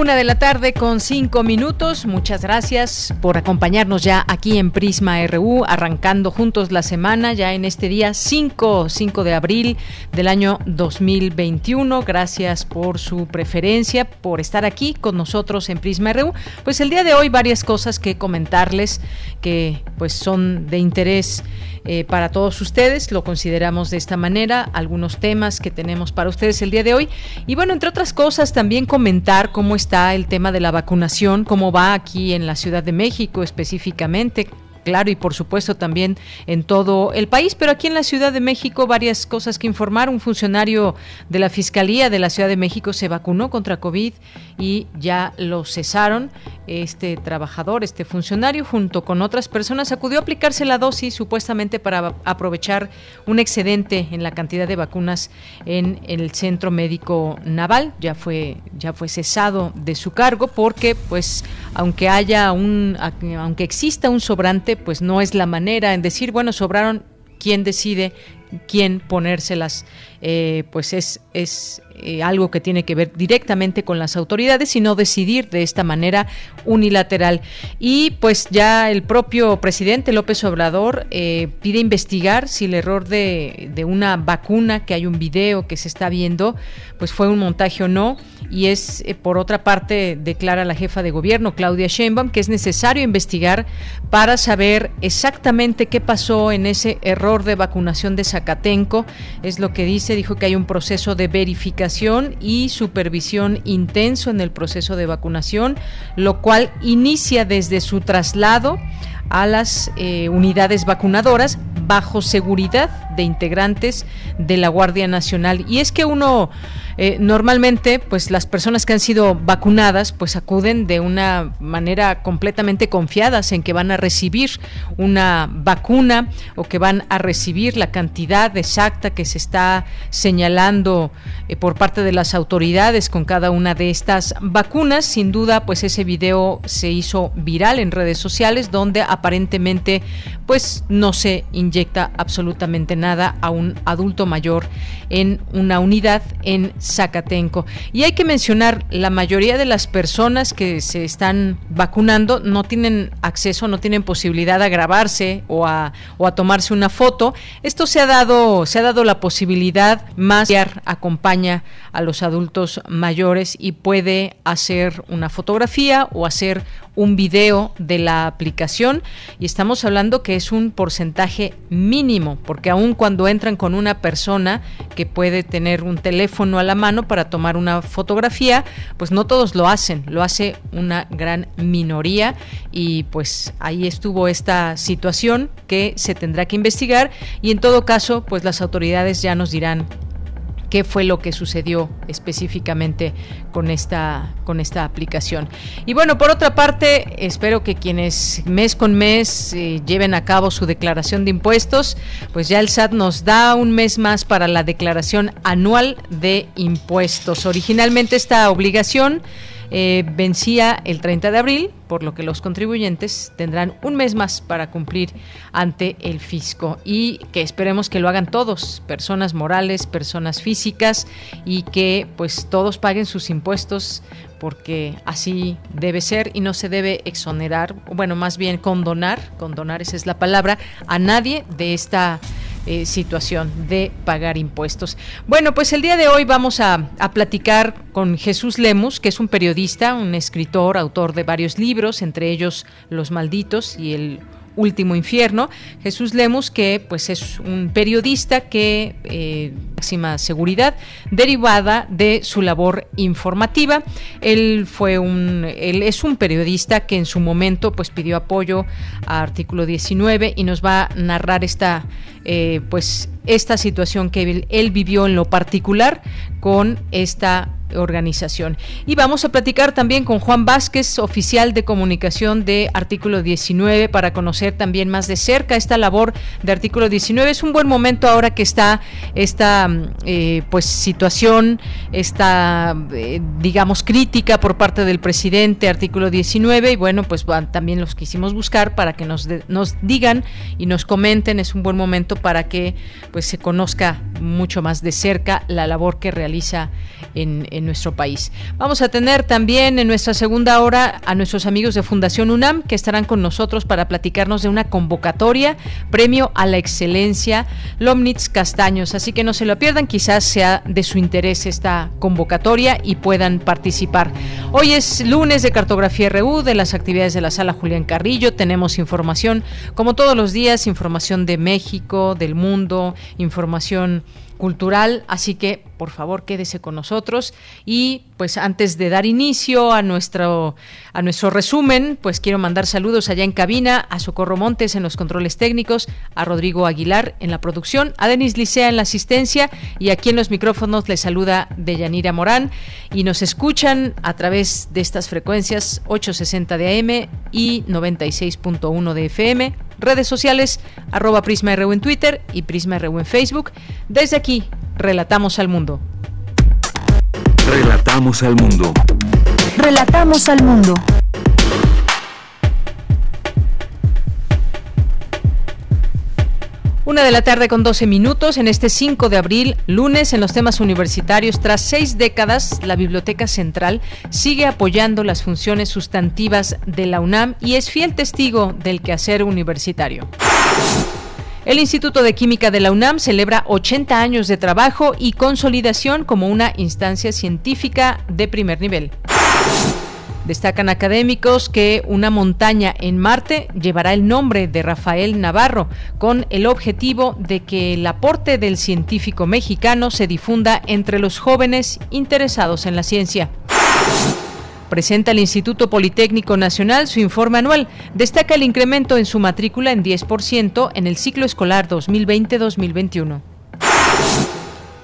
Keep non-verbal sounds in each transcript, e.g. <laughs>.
Una de la tarde con cinco minutos. Muchas gracias por acompañarnos ya aquí en Prisma RU, arrancando juntos la semana ya en este día 5, 5 de abril del año 2021. Gracias por su preferencia, por estar aquí con nosotros en Prisma RU. Pues el día de hoy varias cosas que comentarles que pues son de interés eh, para todos ustedes. Lo consideramos de esta manera, algunos temas que tenemos para ustedes el día de hoy. Y bueno, entre otras cosas, también comentar cómo está el tema de la vacunación, cómo va aquí en la Ciudad de México específicamente claro, y por supuesto también en todo el país, pero aquí en la Ciudad de México varias cosas que informar. Un funcionario de la Fiscalía de la Ciudad de México se vacunó contra COVID y ya lo cesaron. Este trabajador, este funcionario, junto con otras personas, acudió a aplicarse la dosis supuestamente para aprovechar un excedente en la cantidad de vacunas en el Centro Médico Naval. Ya fue, ya fue cesado de su cargo porque, pues, aunque haya un, aunque exista un sobrante pues no es la manera en decir, bueno, sobraron, ¿quién decide quién ponérselas? Eh, pues es, es eh, algo que tiene que ver directamente con las autoridades y no decidir de esta manera unilateral. Y pues ya el propio presidente López Obrador eh, pide investigar si el error de, de, una vacuna, que hay un video que se está viendo, pues fue un montaje o no. Y es, eh, por otra parte, declara la jefa de gobierno, Claudia Sheinbaum, que es necesario investigar para saber exactamente qué pasó en ese error de vacunación de Zacatenco. Es lo que dice, dijo que hay un proceso de verificación y supervisión intenso en el proceso de vacunación, lo cual inicia desde su traslado a las eh, unidades vacunadoras bajo seguridad de integrantes de la Guardia Nacional. Y es que uno eh, normalmente, pues las personas que han sido vacunadas, pues acuden de una manera completamente confiadas en que van a recibir una vacuna o que van a recibir la cantidad exacta que se está señalando eh, por parte de las autoridades con cada una de estas vacunas. Sin duda, pues ese video se hizo viral en redes sociales donde aparentemente, pues no se inyecta absolutamente nada a un adulto mayor en una unidad en Zacatenco. Y hay que mencionar, la mayoría de las personas que se están vacunando no tienen acceso, no tienen posibilidad a grabarse o a, o a tomarse una foto. Esto se ha dado, se ha dado la posibilidad más acompaña a los adultos mayores y puede hacer una fotografía o hacer un video de la aplicación y estamos hablando que es un porcentaje mínimo, porque aun cuando entran con una persona que puede tener un teléfono a la mano para tomar una fotografía, pues no todos lo hacen, lo hace una gran minoría y pues ahí estuvo esta situación que se tendrá que investigar y en todo caso, pues las autoridades ya nos dirán qué fue lo que sucedió específicamente con esta, con esta aplicación. Y bueno, por otra parte, espero que quienes mes con mes eh, lleven a cabo su declaración de impuestos, pues ya el SAT nos da un mes más para la declaración anual de impuestos. Originalmente esta obligación eh, vencía el 30 de abril, por lo que los contribuyentes tendrán un mes más para cumplir ante el fisco. Y que esperemos que lo hagan todos, personas morales, personas físicas y que pues todos paguen sus impuestos porque así debe ser y no se debe exonerar, bueno, más bien condonar, condonar esa es la palabra, a nadie de esta eh, situación de pagar impuestos. Bueno, pues el día de hoy vamos a, a platicar con Jesús Lemus, que es un periodista, un escritor, autor de varios libros, entre ellos Los Malditos y el último infierno. Jesús Lemus, que pues es un periodista que eh, máxima seguridad derivada de su labor informativa. Él fue un, él es un periodista que en su momento pues pidió apoyo a Artículo 19 y nos va a narrar esta eh, pues esta situación que él, vivió en lo particular con esta organización. Y vamos a platicar también con Juan Vázquez, oficial de comunicación de Artículo 19, para conocer también más de cerca esta labor de Artículo 19. Es un buen momento ahora que está esta eh, pues situación, esta eh, digamos crítica por parte del presidente Artículo 19 y bueno pues también los quisimos buscar para que nos, nos digan y nos comenten. Es un buen momento para que pues se conozca mucho más de cerca la labor que realiza en, nuestro país. Vamos a tener también en nuestra segunda hora a nuestros amigos de Fundación UNAM que estarán con nosotros para platicarnos de una convocatoria, premio a la excelencia Lomnitz Castaños. Así que no se lo pierdan, quizás sea de su interés esta convocatoria y puedan participar. Hoy es lunes de Cartografía RU, de las actividades de la sala Julián Carrillo. Tenemos información, como todos los días, información de México, del mundo, información cultural, así que por favor quédese con nosotros. Y pues antes de dar inicio a nuestro a nuestro resumen, pues quiero mandar saludos allá en cabina a Socorro Montes en los controles técnicos, a Rodrigo Aguilar en la producción, a Denis Licea en la asistencia y aquí en los micrófonos les saluda Deyanira Morán. Y nos escuchan a través de estas frecuencias 860 de AM y 96.1 de FM redes sociales, arroba Prisma RU en Twitter y Prisma RU en Facebook. Desde aquí, relatamos al mundo. Relatamos al mundo. Relatamos al mundo. Una de la tarde con 12 minutos en este 5 de abril, lunes, en los temas universitarios. Tras seis décadas, la Biblioteca Central sigue apoyando las funciones sustantivas de la UNAM y es fiel testigo del quehacer universitario. El Instituto de Química de la UNAM celebra 80 años de trabajo y consolidación como una instancia científica de primer nivel. Destacan académicos que una montaña en Marte llevará el nombre de Rafael Navarro, con el objetivo de que el aporte del científico mexicano se difunda entre los jóvenes interesados en la ciencia. Presenta el Instituto Politécnico Nacional su informe anual. Destaca el incremento en su matrícula en 10% en el ciclo escolar 2020-2021.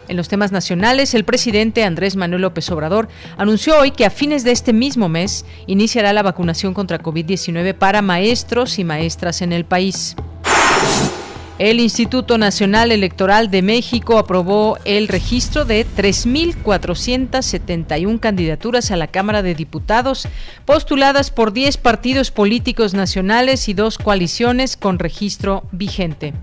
En los temas nacionales, el presidente Andrés Manuel López Obrador anunció hoy que a fines de este mismo mes iniciará la vacunación contra COVID-19 para maestros y maestras en el país. El Instituto Nacional Electoral de México aprobó el registro de 3.471 candidaturas a la Cámara de Diputados, postuladas por 10 partidos políticos nacionales y dos coaliciones con registro vigente.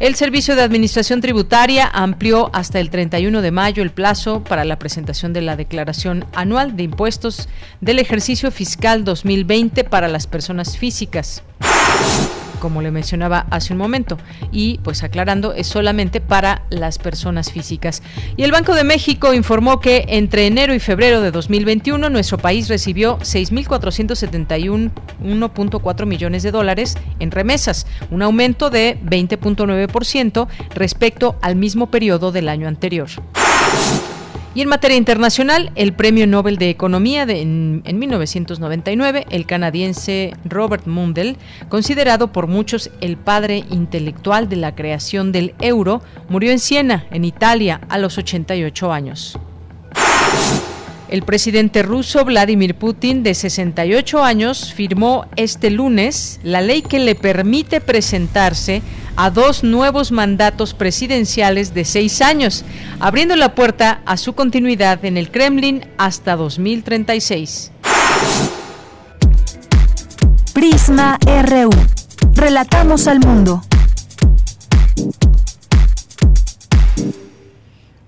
El Servicio de Administración Tributaria amplió hasta el 31 de mayo el plazo para la presentación de la declaración anual de impuestos del ejercicio fiscal 2020 para las personas físicas como le mencionaba hace un momento. Y pues aclarando, es solamente para las personas físicas. Y el Banco de México informó que entre enero y febrero de 2021 nuestro país recibió 6.471.4 millones de dólares en remesas, un aumento de 20.9% respecto al mismo periodo del año anterior. Y en materia internacional, el Premio Nobel de Economía de, en, 1999, el canadiense Robert Mundell, considerado por muchos el padre intelectual de la creación del euro, murió en Siena, en Italia, a los 88 años. El presidente ruso Vladimir Putin, de 68 años, firmó este lunes la ley que le permite presentarse a dos nuevos mandatos presidenciales de seis años, abriendo la puerta a su continuidad en el Kremlin hasta 2036. Prisma RU. Relatamos al mundo.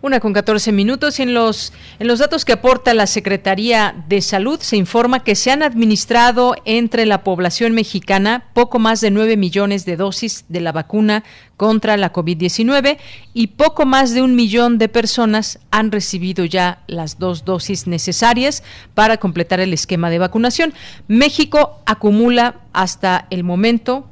Una con 14 minutos en los, en los datos que aporta la Secretaría de Salud se informa que se han administrado entre la población mexicana poco más de 9 millones de dosis de la vacuna contra la COVID-19 y poco más de un millón de personas han recibido ya las dos dosis necesarias para completar el esquema de vacunación. México acumula hasta el momento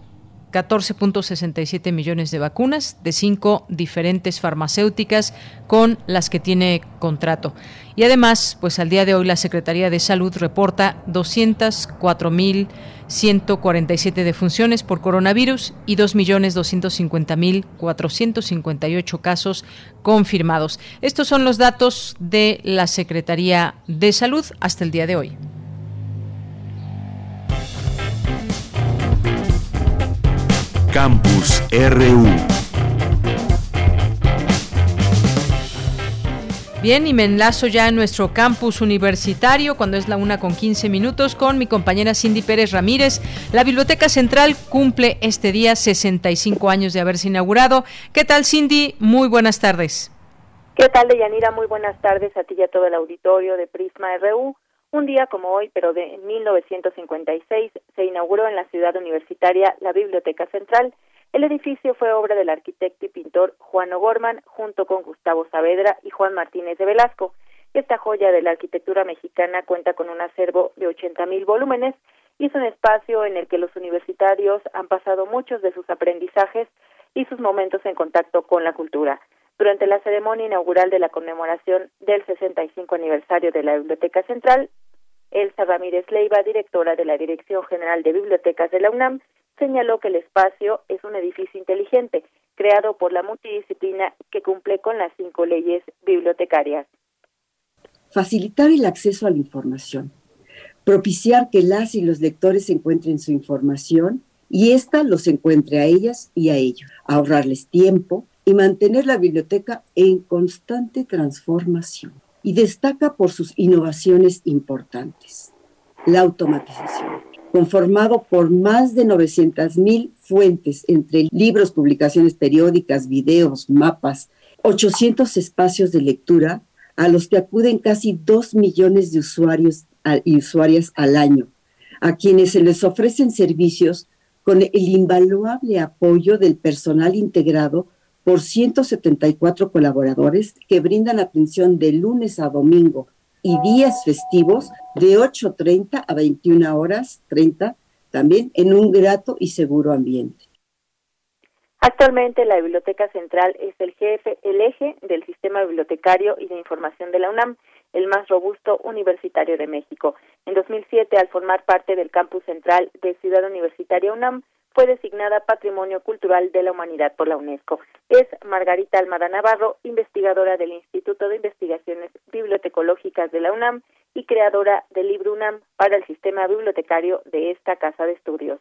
14.67 millones de vacunas de cinco diferentes farmacéuticas con las que tiene contrato. Y además, pues al día de hoy la Secretaría de Salud reporta 204.147 defunciones por coronavirus y 2.250.458 casos confirmados. Estos son los datos de la Secretaría de Salud hasta el día de hoy. Campus RU. Bien, y me enlazo ya en nuestro campus universitario cuando es la una con 15 minutos con mi compañera Cindy Pérez Ramírez. La Biblioteca Central cumple este día 65 años de haberse inaugurado. ¿Qué tal, Cindy? Muy buenas tardes. ¿Qué tal, Deyanira? Muy buenas tardes a ti y a todo el auditorio de Prisma RU. Un día como hoy, pero de 1956, se inauguró en la ciudad universitaria la Biblioteca Central. El edificio fue obra del arquitecto y pintor Juan O'Gorman junto con Gustavo Saavedra y Juan Martínez de Velasco. Esta joya de la arquitectura mexicana cuenta con un acervo de 80 mil volúmenes y es un espacio en el que los universitarios han pasado muchos de sus aprendizajes y sus momentos en contacto con la cultura. Durante la ceremonia inaugural de la conmemoración del 65 aniversario de la Biblioteca Central, Elsa Ramírez Leiva, directora de la Dirección General de Bibliotecas de la UNAM, señaló que el espacio es un edificio inteligente, creado por la multidisciplina que cumple con las cinco leyes bibliotecarias. Facilitar el acceso a la información, propiciar que las y los lectores encuentren su información y ésta los encuentre a ellas y a ellos, ahorrarles tiempo, y mantener la biblioteca en constante transformación. Y destaca por sus innovaciones importantes. La automatización, conformado por más de 900.000 fuentes entre libros, publicaciones periódicas, videos, mapas, 800 espacios de lectura a los que acuden casi 2 millones de usuarios y usuarias al año, a quienes se les ofrecen servicios con el invaluable apoyo del personal integrado por 174 colaboradores que brindan atención de lunes a domingo y días festivos de 8.30 a 21 horas 30, también en un grato y seguro ambiente. Actualmente la Biblioteca Central es el jefe, el eje del sistema bibliotecario y de información de la UNAM, el más robusto universitario de México. En 2007, al formar parte del campus central de Ciudad Universitaria UNAM, fue designada Patrimonio Cultural de la Humanidad por la UNESCO. Es Margarita Almada Navarro, investigadora del Instituto de Investigaciones Bibliotecológicas de la UNAM y creadora del libro UNAM para el sistema bibliotecario de esta casa de estudios.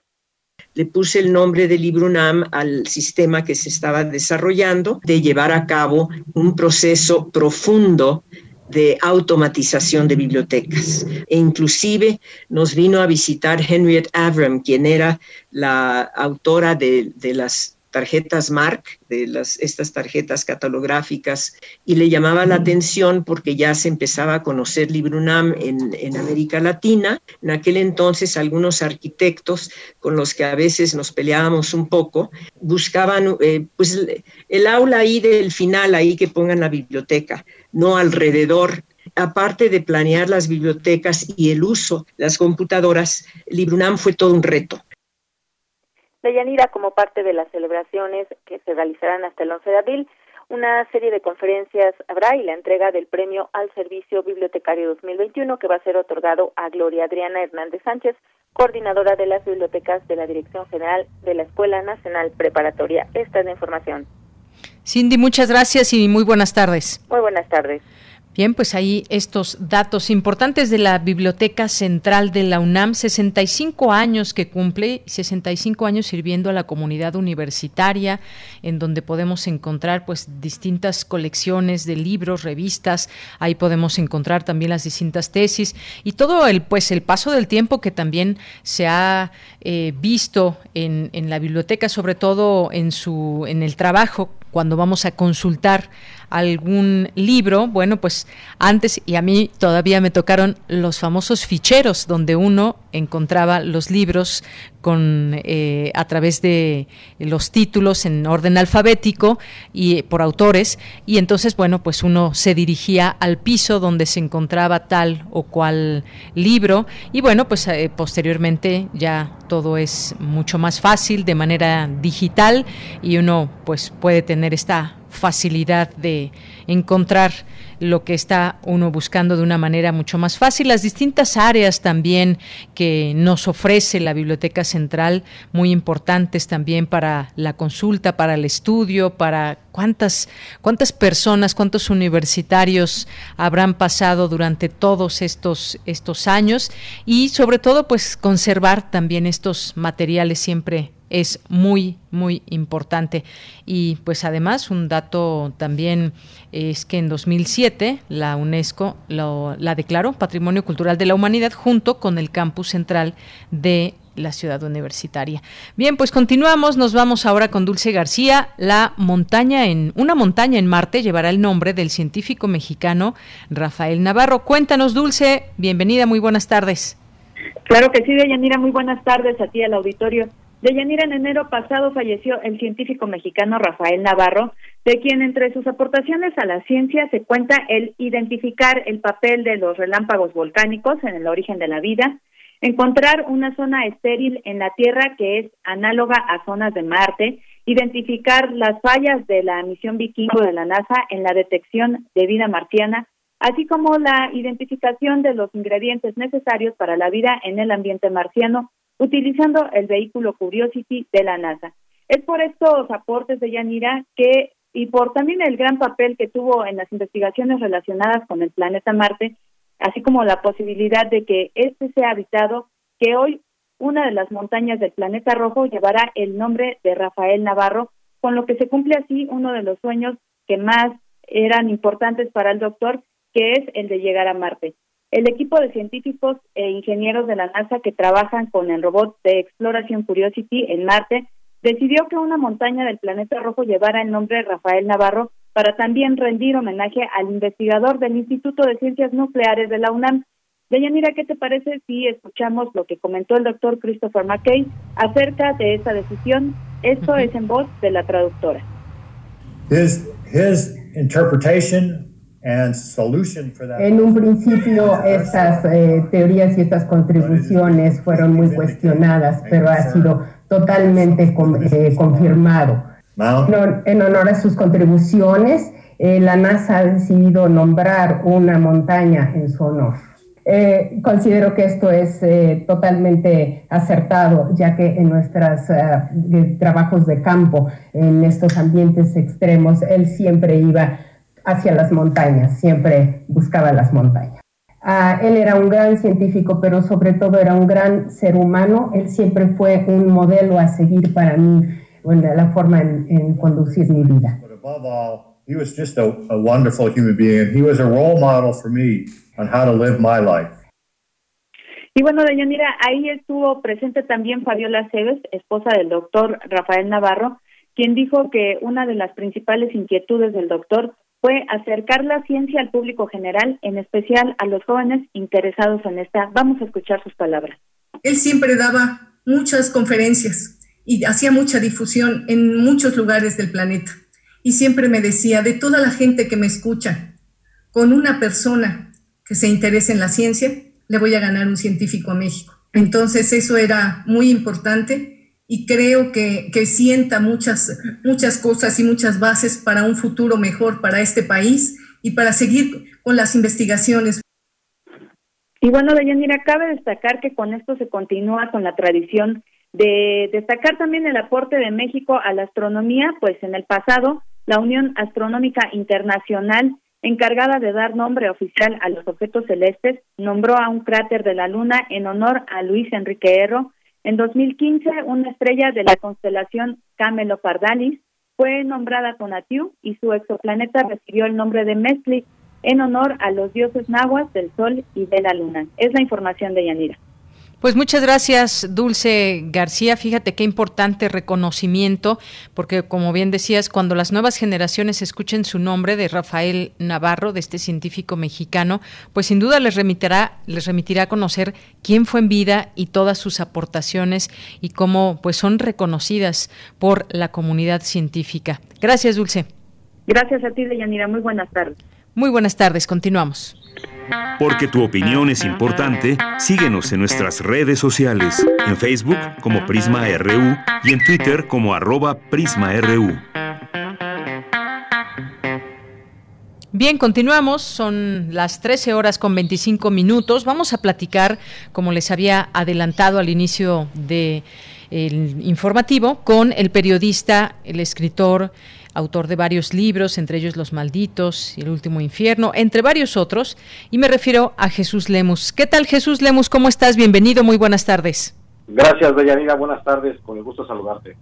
Le puse el nombre de Libro UNAM al sistema que se estaba desarrollando de llevar a cabo un proceso profundo de automatización de bibliotecas. E inclusive nos vino a visitar Henriette Avram, quien era la autora de, las tarjetas Mark, de las, estas tarjetas catalográficas, y le llamaba la atención porque ya se empezaba a conocer Librunam en, en América Latina. En aquel entonces algunos arquitectos con los que a veces nos peleábamos un poco, buscaban eh, pues el aula ahí del final, ahí que pongan la biblioteca, no alrededor aparte de planear las bibliotecas y el uso de las computadoras, Librunam fue todo un reto. Deyanira, como parte de las celebraciones que se realizarán hasta el 11 de abril, una serie de conferencias habrá y la entrega del premio al Servicio Bibliotecario 2021 que va a ser otorgado a Gloria Adriana Hernández Sánchez, coordinadora de las bibliotecas de la Dirección General de la Escuela Nacional Preparatoria. Esta es la información. Cindy, muchas gracias y muy buenas tardes. Muy buenas tardes. Bien, pues ahí estos datos importantes de la Biblioteca Central de la UNAM, 65 años que cumple, 65 años sirviendo a la comunidad universitaria, en donde podemos encontrar pues distintas colecciones de libros, revistas, ahí podemos encontrar también las distintas tesis. Y todo el pues el paso del tiempo que también se ha eh, visto en, en la biblioteca, sobre todo en su en el trabajo cuando vamos a consultar algún libro, bueno, pues antes y a mí todavía me tocaron los famosos ficheros donde uno encontraba los libros con eh, a través de los títulos en orden alfabético y por autores y entonces bueno pues uno se dirigía al piso donde se encontraba tal o cual libro y bueno pues eh, posteriormente ya todo es mucho más fácil de manera digital y uno pues puede tener esta facilidad de encontrar lo que está uno buscando de una manera mucho más fácil. Las distintas áreas también que nos ofrece la Biblioteca Central, muy importantes también para la consulta, para el estudio, para cuántas, cuántas personas, cuántos universitarios habrán pasado durante todos estos, estos años y sobre todo pues conservar también estos materiales siempre es muy, muy importante. Y pues además un dato también es que en 2007 la UNESCO lo, la declaró Patrimonio Cultural de la Humanidad junto con el campus central de la ciudad universitaria. Bien, pues continuamos, nos vamos ahora con Dulce García. La montaña en una montaña en Marte llevará el nombre del científico mexicano Rafael Navarro. Cuéntanos, Dulce, bienvenida, muy buenas tardes. Claro que sí, Deyanira, muy buenas tardes a ti al auditorio. Deyanira, en enero pasado falleció el científico mexicano Rafael Navarro, de quien entre sus aportaciones a la ciencia se cuenta el identificar el papel de los relámpagos volcánicos en el origen de la vida, encontrar una zona estéril en la Tierra que es análoga a zonas de Marte, identificar las fallas de la misión vikingo de la NASA en la detección de vida marciana, así como la identificación de los ingredientes necesarios para la vida en el ambiente marciano utilizando el vehículo Curiosity de la NASA. Es por estos aportes de Yanira que, y por también el gran papel que tuvo en las investigaciones relacionadas con el planeta Marte, así como la posibilidad de que éste sea habitado, que hoy una de las montañas del planeta rojo llevará el nombre de Rafael Navarro, con lo que se cumple así uno de los sueños que más eran importantes para el doctor, que es el de llegar a Marte. El equipo de científicos e ingenieros de la NASA que trabajan con el robot de exploración Curiosity en Marte decidió que una montaña del planeta rojo llevara el nombre Rafael Navarro para también rendir homenaje al investigador del Instituto de Ciencias Nucleares de la UNAM. Deyanira, ¿qué te parece si escuchamos lo que comentó el doctor Christopher McKay acerca de esa decisión? Esto es en voz de la traductora. His, his interpretation en un principio estas eh, teorías y estas contribuciones fueron muy cuestionadas, pero ha sido totalmente eh, confirmado. En, honor a sus contribuciones, eh, la NASA ha decidido nombrar una montaña en su honor. considero que esto es totalmente acertado, ya que en nuestros trabajos de campo, en estos ambientes extremos, él siempre iba hacia las montañas, siempre buscaba las montañas. Ah, él era un gran científico, pero sobre todo era un gran ser humano. Él siempre fue un modelo a seguir para mí, en la forma en, en conducir mi vida. He was just a, a wonderful human being, and he was a role model for me on how to live my life. Y bueno, Deyanira, ahí estuvo presente también Fabiola Cebes, esposa del doctor Rafael Navarro, quien dijo que una de las principales inquietudes del doctor fue acercar la ciencia al público general, en especial a los jóvenes interesados en esta. Vamos a escuchar sus palabras. Él siempre daba muchas conferencias y hacía mucha difusión en muchos lugares del planeta. Y siempre me decía, de toda la gente que me escucha, con una persona que se interese en la ciencia, le voy a ganar un científico a México. Entonces eso era muy importante y creo que, que, sienta muchas, muchas cosas y muchas bases para un futuro mejor para este país y para seguir con las investigaciones. Y bueno, Deyanira, cabe destacar que con esto se continúa con la tradición de destacar también el aporte de México a la astronomía, pues en el pasado la Unión Astronómica Internacional, encargada de dar nombre oficial a los objetos celestes, nombró a un cráter de la Luna en honor a Luis Enrique Erro, en 2015, una estrella de la constelación Camelopardalis fue nombrada Tonatiuh y su exoplaneta recibió el nombre de Mesli en honor a los dioses nahuas del Sol y de la Luna. Es la información de Yanira. Pues muchas gracias, Dulce García. Fíjate qué importante reconocimiento, porque como bien decías, cuando las nuevas generaciones escuchen su nombre de Rafael Navarro, de este científico mexicano, pues sin duda les remitirá, les remitirá a conocer quién fue en vida y todas sus aportaciones y cómo pues son reconocidas por la comunidad científica. Gracias, Dulce. Gracias a ti, Deyanira. Muy buenas tardes. Muy buenas tardes. Continuamos. Porque tu opinión es importante, síguenos en nuestras redes sociales, en Facebook como Prisma RU y en Twitter como arroba PrismaRU. Bien, continuamos, son las 13 horas con 25 minutos. Vamos a platicar, como les había adelantado al inicio del informativo, con el periodista, el escritor, autor de varios libros, entre ellos Los Malditos y El Último Infierno, entre varios otros, y me refiero a Jesús Lemus. ¿Qué tal Jesús Lemus? ¿Cómo estás? Bienvenido, muy buenas tardes. Gracias, Deyanira, buenas tardes, con el gusto saludarte.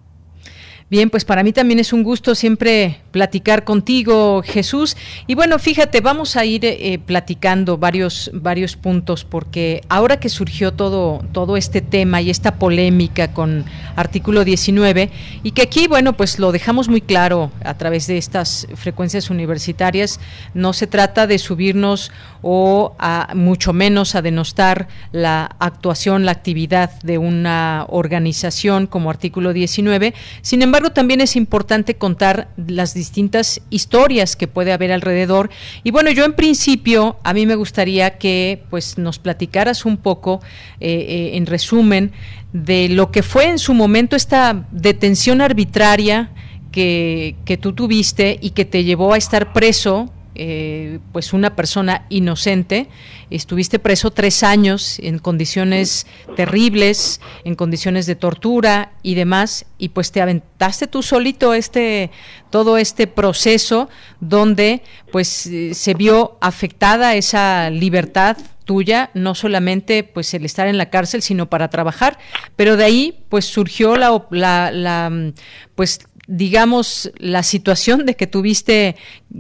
Bien, pues para mí también es un gusto siempre platicar contigo, Jesús. Y bueno, fíjate, vamos a ir eh, platicando varios, varios puntos, porque ahora que surgió todo, todo este tema y esta polémica con artículo 19, y que aquí, bueno, pues lo dejamos muy claro a través de estas frecuencias universitarias, no se trata de subirnos o a, mucho menos a denostar la actuación, la actividad de una organización como artículo 19. Sin embargo, también es importante contar las distintas historias que puede haber alrededor. Y bueno, yo en principio, a mí me gustaría que pues nos platicaras un poco, eh, eh, en resumen, de lo que fue en su momento esta detención arbitraria que, que tú tuviste y que te llevó a estar preso eh, pues una persona inocente. Estuviste preso tres años en condiciones terribles, en condiciones de tortura y demás, y pues te aventaste tú solito este todo este proceso donde pues eh, se vio afectada esa libertad tuya, no solamente pues el estar en la cárcel, sino para trabajar, pero de ahí pues surgió la, la, la pues digamos, la situación de que tuviste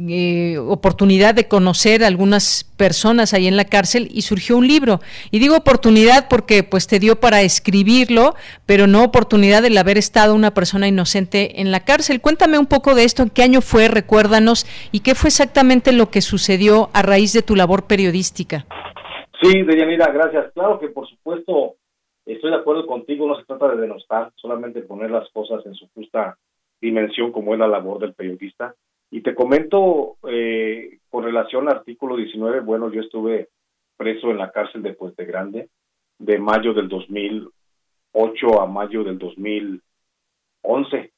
eh, oportunidad de conocer a algunas personas ahí en la cárcel y surgió un libro. Y digo oportunidad porque pues te dio para escribirlo, pero no oportunidad de haber estado una persona inocente en la cárcel. Cuéntame un poco de esto, en qué año fue, recuérdanos, y qué fue exactamente lo que sucedió a raíz de tu labor periodística. Sí, Deyanira, gracias. Claro que por supuesto estoy de acuerdo contigo, no se trata de denostar, solamente poner las cosas en su justa dimensión como es la labor del periodista. Y te comento eh, con relación al artículo 19, bueno, yo estuve preso en la cárcel de Puente Grande de mayo del 2008 a mayo del 2011.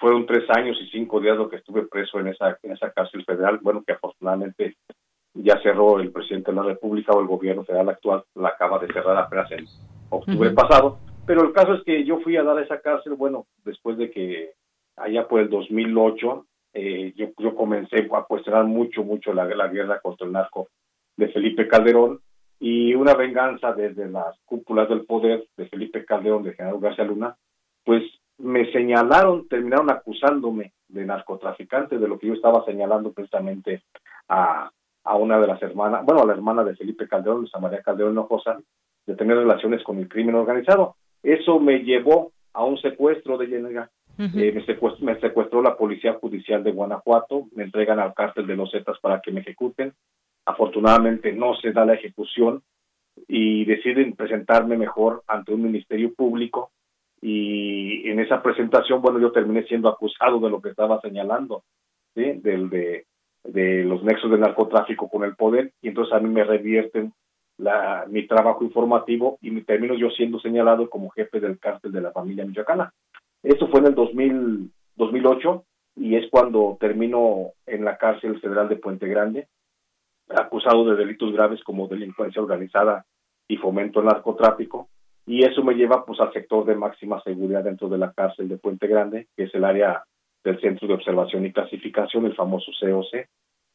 Fueron tres años y cinco días lo que estuve preso en esa, en esa cárcel federal, bueno, que afortunadamente ya cerró el presidente de la República o el gobierno federal actual, la acaba de cerrar apenas en octubre pasado. Pero el caso es que yo fui a dar a esa cárcel, bueno, después de que allá por el 2008, eh, yo, yo comencé a cuestionar mucho, mucho la, la guerra contra el narco de Felipe Calderón y una venganza desde las cúpulas del poder de Felipe Calderón, de General García Luna, pues me señalaron, terminaron acusándome de narcotraficante, de lo que yo estaba señalando precisamente a, a una de las hermanas, bueno, a la hermana de Felipe Calderón, Luisa María Calderón Hinojosa, de tener relaciones con el crimen organizado. Eso me llevó a un secuestro de Yenega eh, me, secuestró, la Policía Judicial de Guanajuato, me entregan al cártel de los Zetas para que me ejecuten. Afortunadamente no se da la ejecución y deciden presentarme mejor ante un ministerio público y en esa presentación, bueno, yo terminé siendo acusado de lo que estaba señalando. Del, de, los nexos del narcotráfico con el poder y entonces a mí me revierten mi trabajo informativo y me termino yo siendo señalado como jefe del cártel de la familia michoacana. Eso fue en el 2000, 2008 y es cuando termino en la cárcel federal de Puente Grande, acusado de delitos graves como delincuencia organizada y fomento al narcotráfico. Y eso me lleva pues al sector de máxima seguridad dentro de la cárcel de Puente Grande, que es el área del Centro de Observación y Clasificación, el famoso COC.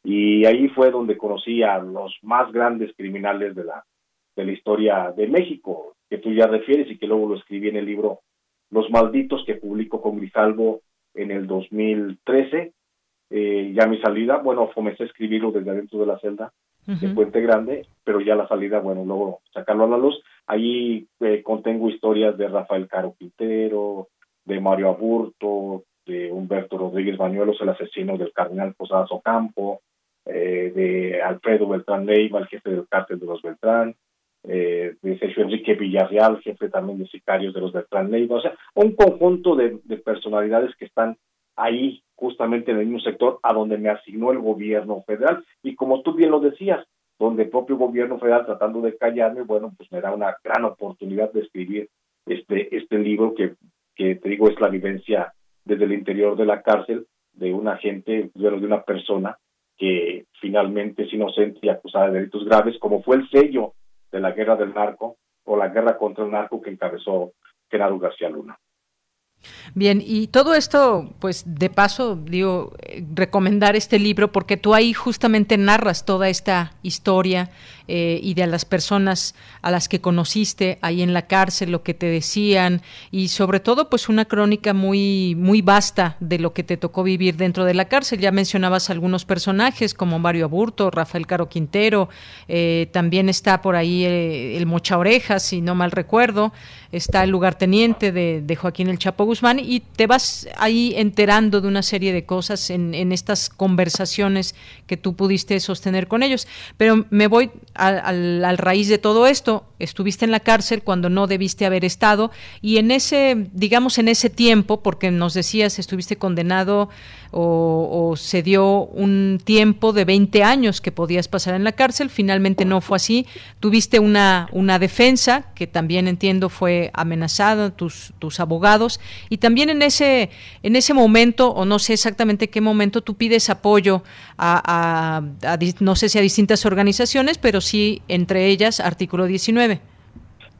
Y ahí fue donde conocí a los más grandes criminales de la, de la historia de México, que tú ya refieres y que luego lo escribí en el libro los Malditos que publicó con Grijalvo en el 2013. Eh, ya mi salida, bueno, comencé a escribirlo desde adentro de la celda. de Puente Grande, pero ya la salida, bueno, luego sacarlo a la luz. Ahí eh, contengo historias de Rafael Caro Quintero, de Mario Aburto, de Humberto Rodríguez Bañuelos, el asesino del cardenal Posadas Ocampo, eh, de Alfredo Beltrán Leiva, el jefe del cártel de los Beltrán, eh, de Sergio Enrique Villarreal, jefe también de sicarios de los Beltrán Leiva, o sea, un conjunto de, de personalidades que están ahí justamente en el mismo sector a donde me asignó el gobierno federal. Y como tú bien lo decías, donde el propio gobierno federal tratando de callarme, bueno, pues me da una gran oportunidad de escribir este, este libro que, que te digo es la vivencia desde el interior de la cárcel de un agente, de una persona que finalmente es inocente y acusada de delitos graves, como fue el sello de la guerra del narco o la guerra contra el narco que encabezó Genaro García Luna. Bien, y todo esto, pues de paso, digo, eh, recomendar este libro porque tú ahí justamente narras toda esta historia eh, y de las personas a las que conociste ahí en la cárcel, lo que te decían y sobre todo, pues una crónica muy, muy vasta de lo que te tocó vivir dentro de la cárcel. Ya mencionabas algunos personajes como Mario Aburto, Rafael Caro Quintero, eh, también está por ahí el Mocha Orejas, si no mal recuerdo, está el lugarteniente de, de Joaquín El Chapo Guzmán y te vas ahí enterando de una serie de cosas en, estas conversaciones que tú pudiste sostener con ellos. Pero me voy al, al, raíz de todo esto. Estuviste en la cárcel cuando no debiste haber estado y en ese, digamos, en ese tiempo, porque nos decías, estuviste condenado o, se dio un tiempo de 20 años que podías pasar en la cárcel, finalmente no fue así. Tuviste una, una defensa que también entiendo fue amenazada, tus, tus abogados, y también en ese, en ese momento, o no sé exactamente qué momento, tú pides apoyo a, a no sé si a distintas organizaciones, pero sí entre ellas Artículo 19.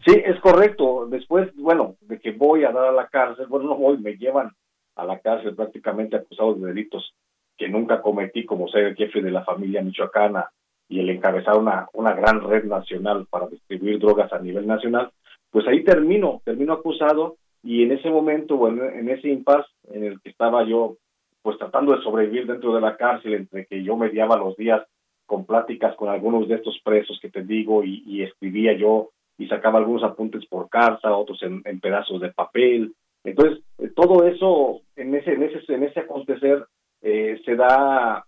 Sí, es correcto. Después, bueno, de que voy a dar a la cárcel, bueno, no voy, me llevan a la cárcel prácticamente acusados de delitos que nunca cometí, como ser el jefe de la familia michoacana y el encabezar una, una gran red nacional para distribuir drogas a nivel nacional, pues ahí termino, termino acusado y en ese momento, bueno, en ese impasse en el que estaba yo, pues tratando de sobrevivir dentro de la cárcel, entre que yo mediaba los días con pláticas con algunos de estos presos que te digo y, escribía yo y sacaba algunos apuntes por carta, otros en pedazos de papel, entonces, eh, todo eso en ese, en ese, en ese acontecer eh, se da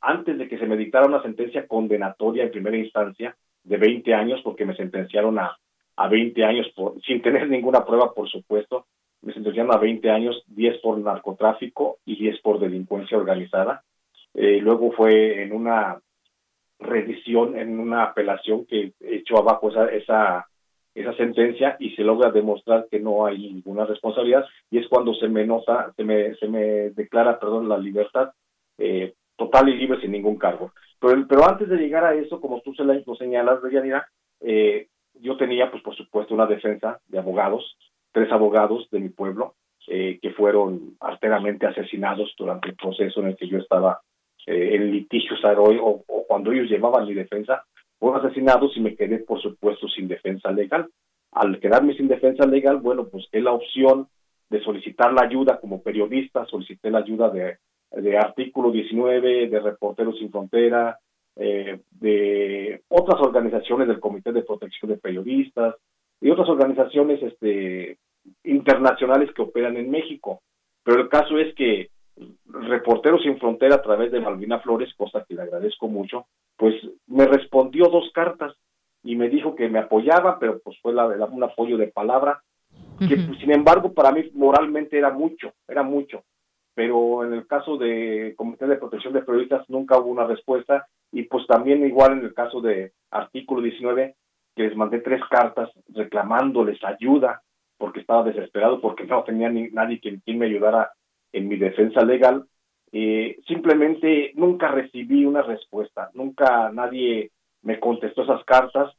antes de que se me dictara una sentencia condenatoria en primera instancia de 20 años, porque me sentenciaron a, a 20 años por, sin tener ninguna prueba, por supuesto, me sentenciaron a 20 años, 10 por narcotráfico y 10 por delincuencia organizada. Eh, luego fue en una revisión, en una apelación que echó abajo esa, esa esa sentencia y se logra demostrar que no hay ninguna responsabilidad y es cuando se me nota, se me, se me declara, perdón, la libertad eh, total y libre sin ningún cargo. Pero, pero antes de llegar a eso, como tú se lo señalas, Deyanira, eh, yo tenía, pues por supuesto, una defensa de abogados, tres abogados de mi pueblo, eh, que fueron arteramente asesinados durante el proceso en el que yo estaba eh, en litigios o, o cuando ellos llevaban mi defensa, fueron asesinados y me quedé, por supuesto, sin defensa legal. Al quedarme sin defensa legal, bueno, pues es la opción de solicitar la ayuda como periodista, solicité la ayuda de, de Artículo 19, de Reporteros Sin Frontera, eh, de otras organizaciones del Comité de Protección de Periodistas y otras organizaciones este, internacionales que operan en México. Pero el caso es que Reporteros Sin Frontera a través de Malvina Flores, cosa que le agradezco mucho, pues me respondió dos cartas y me dijo que me apoyaba, pero pues fue la, un apoyo de palabra, que pues, sin embargo para mí moralmente era mucho, era mucho, pero en el caso de Comité de Protección de Periodistas nunca hubo una respuesta y pues también igual en el caso de artículo 19, que les mandé tres cartas reclamándoles ayuda porque estaba desesperado, porque no tenía ni, nadie quien, quien me ayudara en mi defensa legal, eh, simplemente nunca recibí una respuesta, nunca nadie me contestó esas cartas,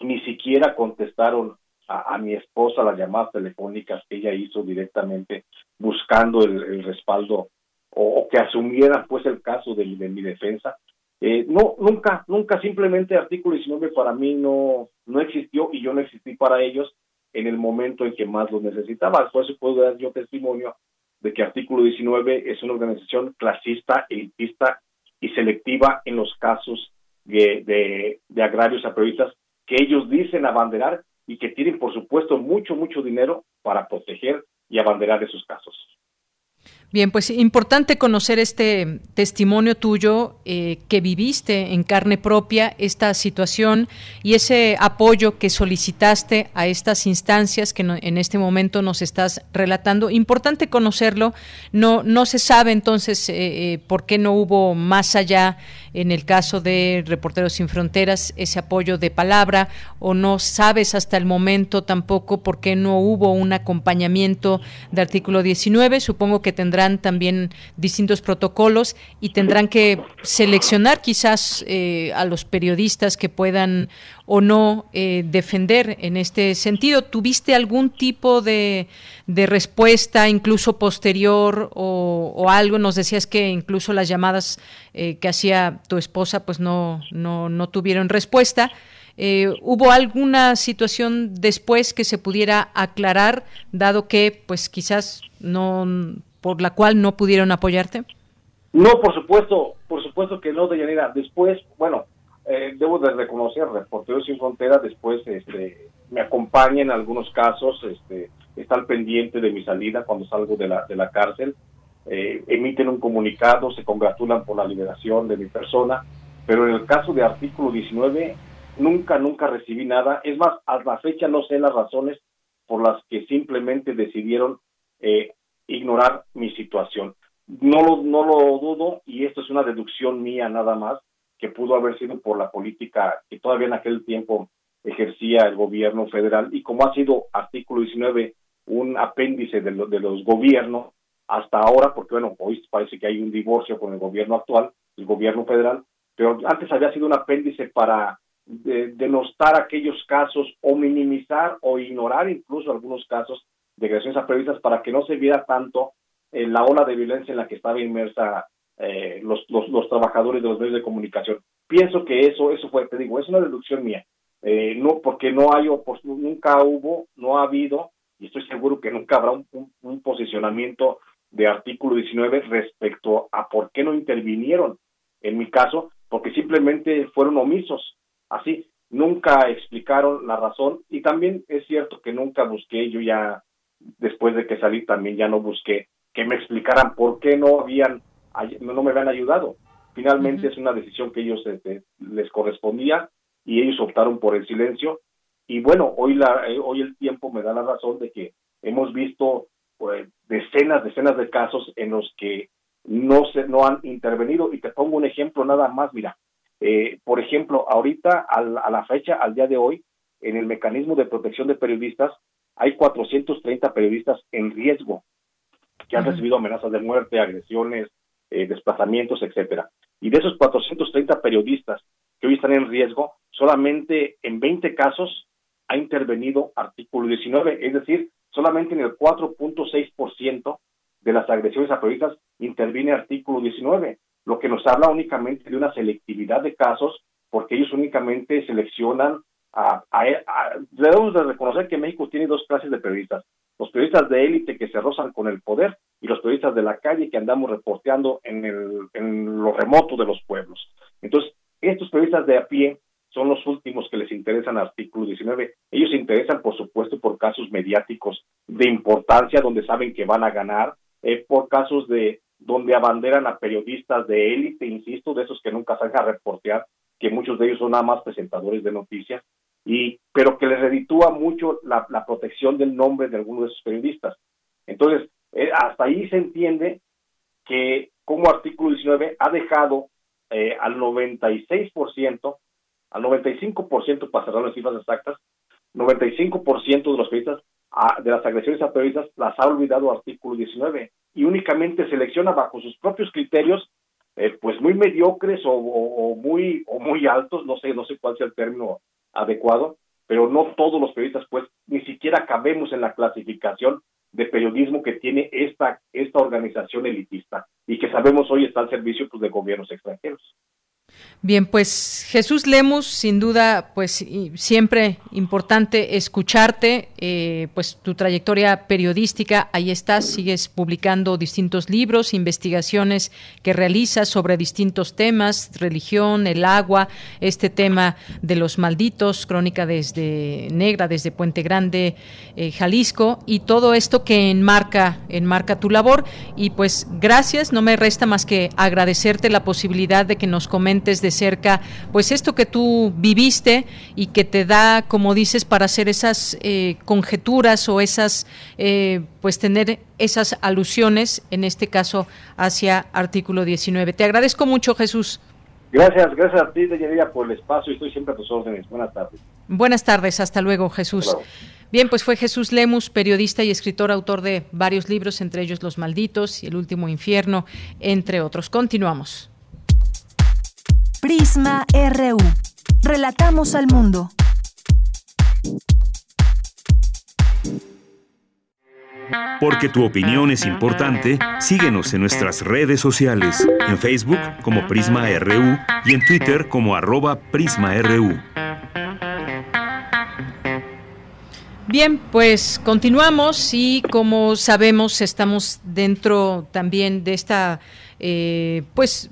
ni siquiera contestaron a, mi esposa las llamadas telefónicas que ella hizo directamente buscando el, respaldo o, que asumieran pues el caso de, mi defensa. Eh, no, nunca, nunca, simplemente artículo 19 para mí no, no existió y yo no existí para ellos en el momento en que más lo necesitaba. Por eso puedo dar yo testimonio de que Artículo 19 es una organización clasista, elitista y selectiva en los casos de, de, agrarios a periodistas que ellos dicen abanderar y que tienen, por supuesto, mucho, mucho dinero para proteger y abanderar esos casos. Bien, pues importante conocer este testimonio tuyo eh, que viviste en carne propia esta situación y ese apoyo que solicitaste a estas instancias que en este momento nos estás relatando. Importante conocerlo. No no se sabe entonces eh, eh, por qué no hubo más allá en el caso de Reporteros Sin Fronteras ese apoyo de palabra o no sabes hasta el momento tampoco por qué no hubo un acompañamiento de artículo 19. Supongo que tendrán también distintos protocolos y tendrán que seleccionar quizás eh, a los periodistas que puedan o no eh, defender en este sentido. ¿Tuviste algún tipo de, respuesta, incluso posterior o, algo? Nos decías que incluso las llamadas eh, que hacía tu esposa pues no, no, no tuvieron respuesta. Eh, ¿Hubo alguna situación después que se pudiera aclarar, dado que pues quizás no por la cual no pudieron apoyarte? No, por supuesto, por supuesto que no, Deyanira. Después, bueno, eh, debo de reconocer, Reporteros Sin Fronteras después este, me acompaña en algunos casos, este, está al pendiente de mi salida cuando salgo de la, de la cárcel, eh, emiten un comunicado, se congratulan por la liberación de mi persona, pero en el caso de artículo 19, nunca, nunca recibí nada. Es más, a la fecha no sé las razones por las que simplemente decidieron eh, ignorar mi situación. No lo, no lo dudo y esto es una deducción mía nada más que pudo haber sido por la política que todavía en aquel tiempo ejercía el gobierno federal y como ha sido artículo 19 un apéndice de, de los gobiernos hasta ahora, porque bueno, hoy parece que hay un divorcio con el gobierno actual, el gobierno federal, pero antes había sido un apéndice para denostar aquellos casos o minimizar o ignorar incluso algunos casos de agresiones a periodistas para que no se viera tanto eh, la ola de violencia en la que estaba inmersa eh, los, los, trabajadores de los medios de comunicación. Pienso que eso, eso fue, te digo, es una deducción mía. Eh, no, porque no hay, nunca hubo, no ha habido, y estoy seguro que nunca habrá un, posicionamiento de artículo 19 respecto a por qué no intervinieron. En mi caso, porque simplemente fueron omisos. Así, nunca explicaron la razón y también es cierto que nunca busqué, yo ya después de que salí también ya no busqué que me explicaran por qué no habían no me habían ayudado. Finalmente es una decisión que ellos este, les correspondía y ellos optaron por el silencio. Y bueno, hoy, la, eh, hoy el tiempo me da la razón de que hemos visto pues, decenas, decenas de casos en los que no, se, no han intervenido. Y te pongo un ejemplo nada más, mira. Eh, por ejemplo, ahorita, a la fecha, al día de hoy, en el mecanismo de protección de periodistas, hay 430 periodistas en riesgo que han recibido amenazas de muerte, agresiones, eh, desplazamientos, etcétera. Y de esos 430 periodistas que hoy están en riesgo, solamente en 20 casos ha intervenido artículo 19, es decir, solamente en el 4.6% de las agresiones a periodistas interviene artículo 19, lo que nos habla únicamente de una selectividad de casos, porque ellos únicamente seleccionan a, debemos de reconocer que México tiene dos clases de periodistas, los periodistas de élite que se rozan con el poder y los periodistas de la calle que andamos reporteando en, el, en lo remoto de los pueblos. Entonces, estos periodistas de a pie son los últimos que les interesan artículo 19. Ellos se interesan, por supuesto, por casos mediáticos de importancia donde saben que van a ganar, eh, por casos de donde abanderan a periodistas de élite, insisto, de esos que nunca salen a reportear, que muchos de ellos son nada más presentadores de noticias, y, pero que les reditúa mucho la, protección del nombre de algunos de esos periodistas. Entonces, eh, hasta ahí se entiende que como artículo 19 ha dejado eh, al 96%, al 95%, para cerrar las cifras exactas, 95% de los periodistas, ah, de las agresiones a periodistas, las ha olvidado artículo 19 y únicamente selecciona bajo sus propios criterios, eh, pues muy mediocres o, o, muy o muy altos, no sé, no sé cuál sea el término adecuado, pero no todos los periodistas, pues ni siquiera cabemos en la clasificación de periodismo que tiene esta, esta organización elitista y que sabemos hoy está al servicio pues, de gobiernos extranjeros. Bien, pues Jesús Lemus, sin duda, pues siempre importante escucharte, eh, pues tu trayectoria periodística, ahí estás, sigues publicando distintos libros, investigaciones que realizas sobre distintos temas, religión, el agua, este tema de los malditos, crónica desde Negra, desde Puente Grande, eh, Jalisco, y todo esto que enmarca, enmarca tu labor. Y pues gracias, no me resta más que agradecerte la posibilidad de que nos comentes de cerca, pues esto que tú viviste y que te da, como dices, para hacer esas eh, conjeturas o esas, eh, pues tener esas alusiones, en este caso, hacia artículo 19. Te agradezco mucho, Jesús. Gracias, gracias a ti, Deyanira, por el espacio. Estoy siempre a tus órdenes. Buenas tardes. Buenas tardes, hasta luego, Jesús. Bien, pues fue Jesús Lemus, periodista y escritor, autor de varios libros, entre ellos Los Malditos y El Último Infierno, entre otros. Continuamos. Prisma RU. Relatamos al mundo. Porque tu opinión es importante, síguenos en nuestras redes sociales, en Facebook como Prisma RU y en Twitter como arroba PrismaRU. Bien, pues continuamos y como sabemos estamos dentro también de esta eh, pues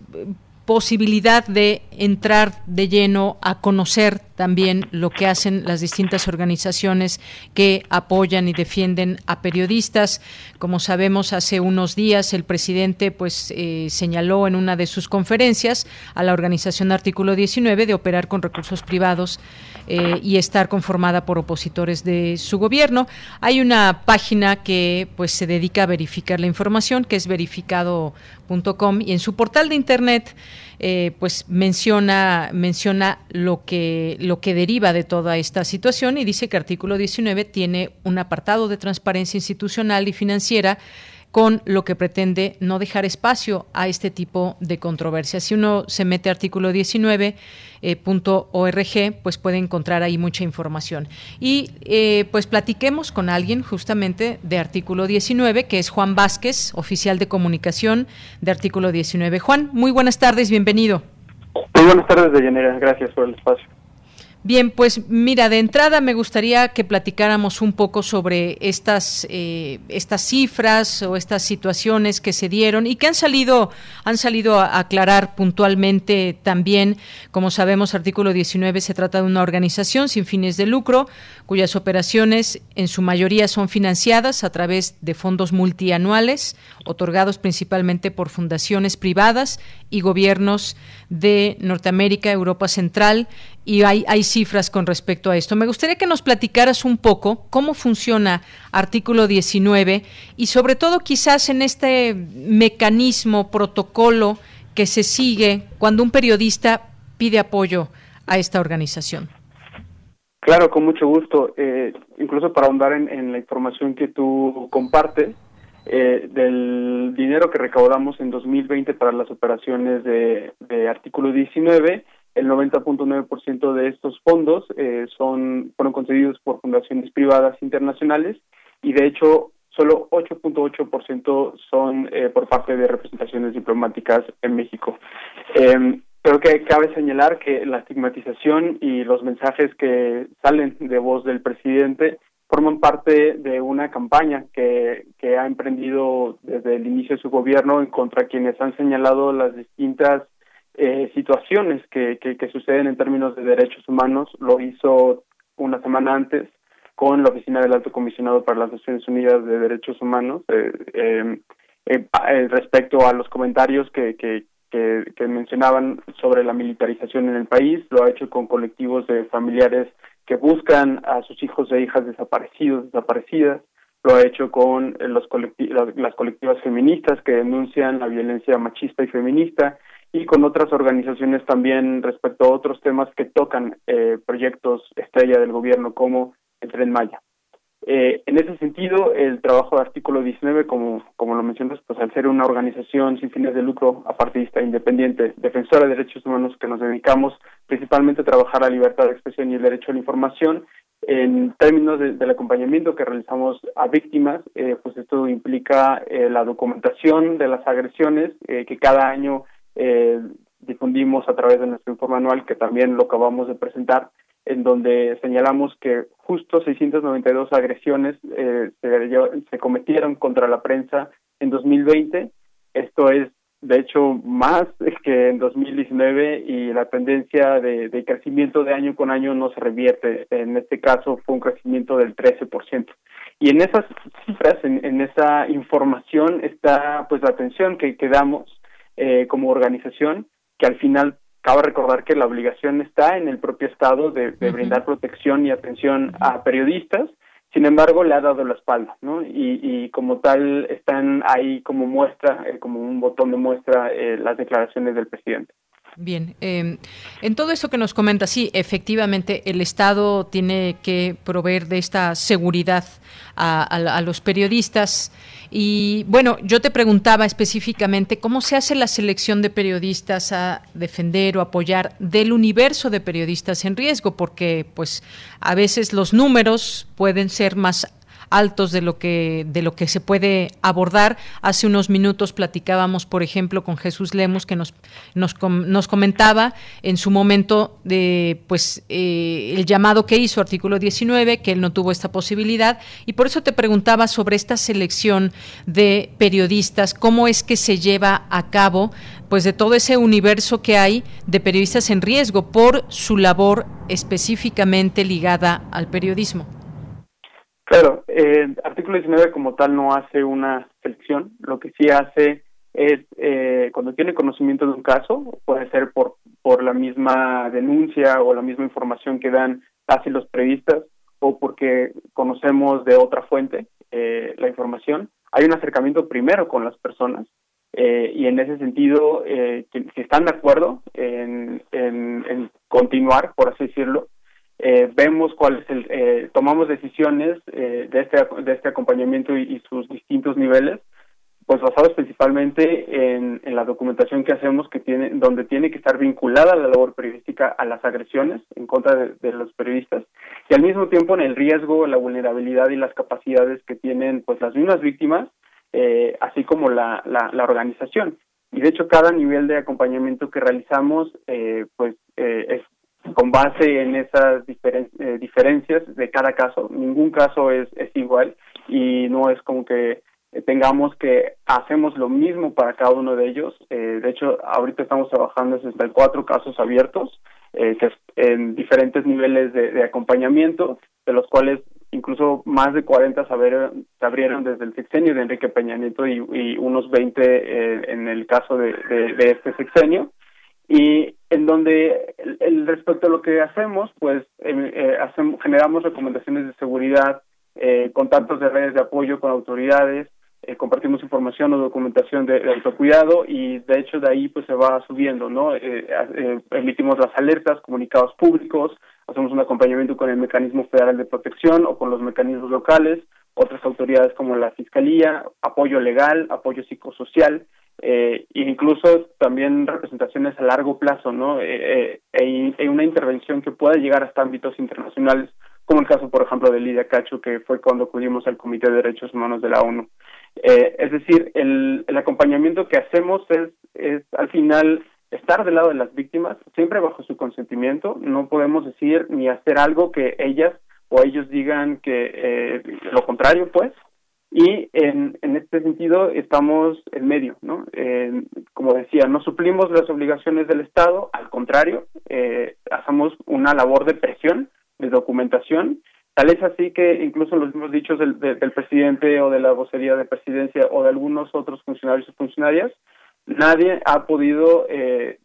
posibilidad de entrar de lleno a conocer también lo que hacen las distintas organizaciones que apoyan y defienden a periodistas. Como sabemos, hace unos días el presidente pues eh, señaló en una de sus conferencias a la organización Artículo 19 de operar con recursos privados eh, y estar conformada por opositores de su gobierno. Hay una página que pues se dedica a verificar la información, que es verificado.com y en su portal de internet eh, pues menciona menciona lo que lo que deriva de toda esta situación y dice que artículo 19 tiene un apartado de transparencia institucional y financiera con lo que pretende no dejar espacio a este tipo de controversias. Si uno se mete a artículo 19.org, eh, pues puede encontrar ahí mucha información. Y eh, pues platiquemos con alguien justamente de artículo 19, que es Juan Vázquez, oficial de comunicación de artículo 19. Juan, muy buenas tardes, bienvenido. Muy buenas tardes, Deyanira, gracias por el espacio. Bien, pues mira, de entrada me gustaría que platicáramos un poco sobre estas, eh, estas cifras o estas situaciones que se dieron y que han salido, han salido a aclarar puntualmente también. Como sabemos, artículo 19 se trata de una organización sin fines de lucro cuyas operaciones en su mayoría son financiadas a través de fondos multianuales otorgados principalmente por fundaciones privadas y gobiernos de Norteamérica, Europa Central y hay, hay cifras con respecto a esto. Me gustaría que nos platicaras un poco cómo funciona artículo 19 y sobre todo quizás en este mecanismo, protocolo que se sigue cuando un periodista pide apoyo a esta organización. Claro, con mucho gusto. Eh, incluso para ahondar en, la información que tú compartes, eh, del dinero que recaudamos en 2020 para las operaciones de, artículo 19, el 90.9% de estos fondos eh, son fueron concedidos por fundaciones privadas internacionales y de hecho solo 8.8% son eh, por parte de representaciones diplomáticas en México. Creo que cabe señalar que la estigmatización y los mensajes que salen de voz del presidente forman parte de una campaña que, que ha emprendido desde el inicio de su gobierno en contra quienes han señalado las distintas eh, situaciones que, que, suceden en términos de derechos humanos. Lo hizo una semana antes con la Oficina del Alto Comisionado para las Naciones Unidas de Derechos Humanos eh, em, eh, respecto a los comentarios que, que, que, mencionaban sobre la militarización en el país. Lo ha hecho con colectivos de familiares que buscan a sus hijos e hijas desaparecidos, desaparecidas. Lo ha hecho con los las colectivas feministas que denuncian la violencia machista y feminista y con otras organizaciones también respecto a otros temas que tocan eh, proyectos estrella del gobierno como el Tren Maya. Eh, en ese sentido, el trabajo de artículo 19, como, como lo mencionas, pues al ser una organización sin fines de lucro, apartidista, independiente, defensora de derechos humanos que nos dedicamos principalmente a trabajar la libertad de expresión y el derecho a la información, en términos del acompañamiento que realizamos a víctimas, eh, pues esto implica la documentación de las agresiones que cada año eh, difundimos a través de nuestro informe anual, que también lo acabamos de presentar, en donde señalamos que justo 692 agresiones eh, se, se, cometieron contra la prensa en 2020. Esto es, de hecho, más que en 2019 y la tendencia de, crecimiento de año con año no se revierte. En este caso fue un crecimiento del 13%. Y en esas cifras, en, en esa información está pues la atención que, que damos eh, como organización, que al final cabe recordar que la obligación está en el propio Estado de, brindar protección y atención a periodistas, sin embargo le ha dado la espalda, ¿no? Y, y como tal están ahí como muestra, eh, como un botón de muestra eh, las declaraciones del presidente. Bien, em, en todo eso que nos comenta, sí, efectivamente el Estado tiene que proveer de esta seguridad a, los periodistas. Y bueno, yo te preguntaba específicamente cómo se hace la selección de periodistas a defender o apoyar del universo de periodistas en riesgo, porque pues a veces los números pueden ser más altos de lo que de lo que se puede abordar. Hace unos minutos platicábamos, por ejemplo, con Jesús Lemus que nos nos, nos comentaba en su momento de pues eh, el llamado que hizo artículo 19 que él no tuvo esta posibilidad y por eso te preguntaba sobre esta selección de periodistas, cómo es que se lleva a cabo pues de todo ese universo que hay de periodistas en riesgo por su labor específicamente ligada al periodismo. Claro, eh, artículo 19 como tal no hace una selección, lo que sí hace es eh, cuando tiene conocimiento de un caso, puede ser por, por la misma denuncia o la misma información que dan hacia los periodistas o porque conocemos de otra fuente eh, la información, hay un acercamiento primero con las personas eh, y en ese sentido, eh, si están de acuerdo en, en continuar, por así decirlo, eh, vemos cuál es el, eh, tomamos decisiones eh, de este de este acompañamiento y, sus distintos niveles, pues basados principalmente en, en, la documentación que hacemos que tiene, donde tiene que estar vinculada la labor periodística a las agresiones en contra de, los periodistas y al mismo tiempo en el riesgo, la vulnerabilidad y las capacidades que tienen pues las mismas víctimas, eh, así como la, la, la organización. Y de hecho cada nivel de acompañamiento que realizamos eh, pues eh, es con base en esas eh, diferencias de cada caso. Ningún caso es, es igual y no es como que tengamos que hacemos lo mismo para cada uno de ellos. Eh, de hecho, ahorita estamos trabajando en 64 casos abiertos eh, en diferentes niveles de, acompañamiento, de los cuales incluso más de 40 se abrieron, desde el sexenio de Enrique Peña Nieto y, unos 20 eh, en el caso de, de este sexenio y en donde el, respecto a lo que hacemos, pues em, eh, hacemos, generamos recomendaciones de seguridad, eh, contactos de redes de apoyo con autoridades, eh, compartimos información o documentación de, autocuidado y de hecho de ahí pues se va subiendo, ¿no? emitimos las alertas, comunicados públicos, hacemos un acompañamiento con el mecanismo federal de protección o con los mecanismos locales, otras autoridades como la fiscalía, apoyo legal, apoyo psicosocial eh, incluso también representaciones a largo plazo, ¿no? Eh, e, una intervención que pueda llegar hasta ámbitos internacionales, como el caso, por ejemplo, de Lidia Cacho, que fue cuando acudimos al Comité de Derechos Humanos de la ONU. Eh, es decir, el, el acompañamiento que hacemos es, es, al final, estar del lado de las víctimas, siempre bajo su consentimiento. No podemos decir ni hacer algo que ellas o ellos digan que eh, lo contrario, pues, y en, en este sentido estamos en medio, ¿no? como decía, no suplimos las obligaciones del Estado, al contrario, eh, hacemos una labor de presión, de documentación, tal es así que incluso los mismos dichos del, del presidente o de la vocería de presidencia o de algunos otros funcionarios o funcionarias, nadie ha podido, eh,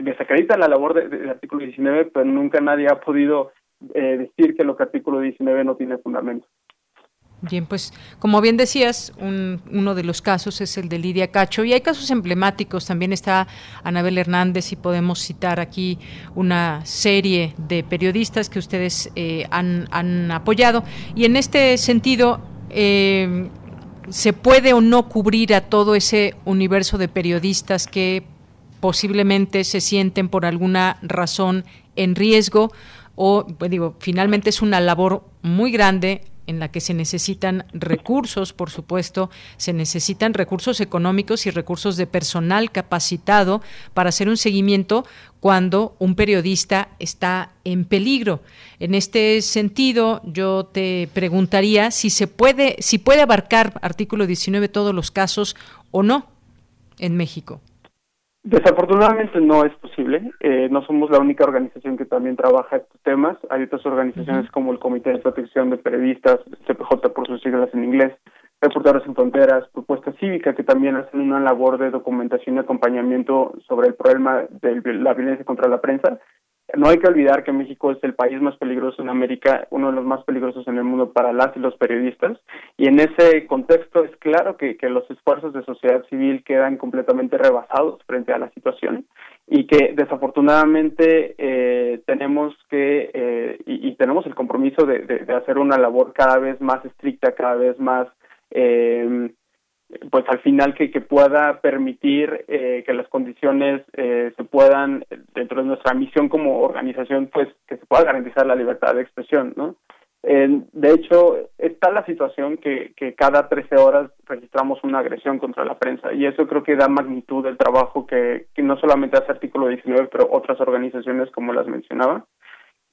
desacredita la labor del artículo 19, pero nunca nadie ha podido eh, decir que el artículo 19 no tiene fundamento. Bien, pues como bien decías, uno de los casos es el de Lidia Cacho y hay casos emblemáticos. También está Anabel Hernández y podemos citar aquí una serie de periodistas que ustedes eh, han, apoyado. Y en este sentido, eh, ¿se puede o no cubrir a todo ese universo de periodistas que posiblemente se sienten por alguna razón en riesgo? O, pues digo, finalmente es una labor muy grande en la que se necesitan recursos, por supuesto, se necesitan recursos económicos y recursos de personal capacitado para hacer un seguimiento cuando un periodista está en peligro. En este sentido, yo te preguntaría si se puede, si puede abarcar artículo 19 todos los casos o no en México. Desafortunadamente no es posible. Eh, no somos la única organización que también trabaja estos temas. Hay otras organizaciones como el Comité de Protección de Periodistas, CPJ por sus siglas en inglés, Reporteros sin Fronteras, Propuesta Cívica, que también hacen una labor de documentación y acompañamiento sobre el problema de la violencia contra la prensa no hay que olvidar que México es el país más peligroso en América, uno de los más peligrosos en el mundo para las y los periodistas, y en ese contexto es claro que, los esfuerzos de sociedad civil quedan completamente rebasados frente a la situación y que desafortunadamente eh, tenemos que, eh, y, tenemos el compromiso de, de, hacer una labor cada vez más estricta, cada vez más... Eh, pues al final que, que pueda permitir eh, que las condiciones eh, se puedan, dentro de nuestra misión como organización, pues que se pueda garantizar la libertad de expresión, ¿no? de hecho, está la situación que, que cada 13 horas registramos una agresión contra la prensa y eso creo que da magnitud del trabajo que, que no solamente hace artículo 19, pero otras organizaciones como las mencionaba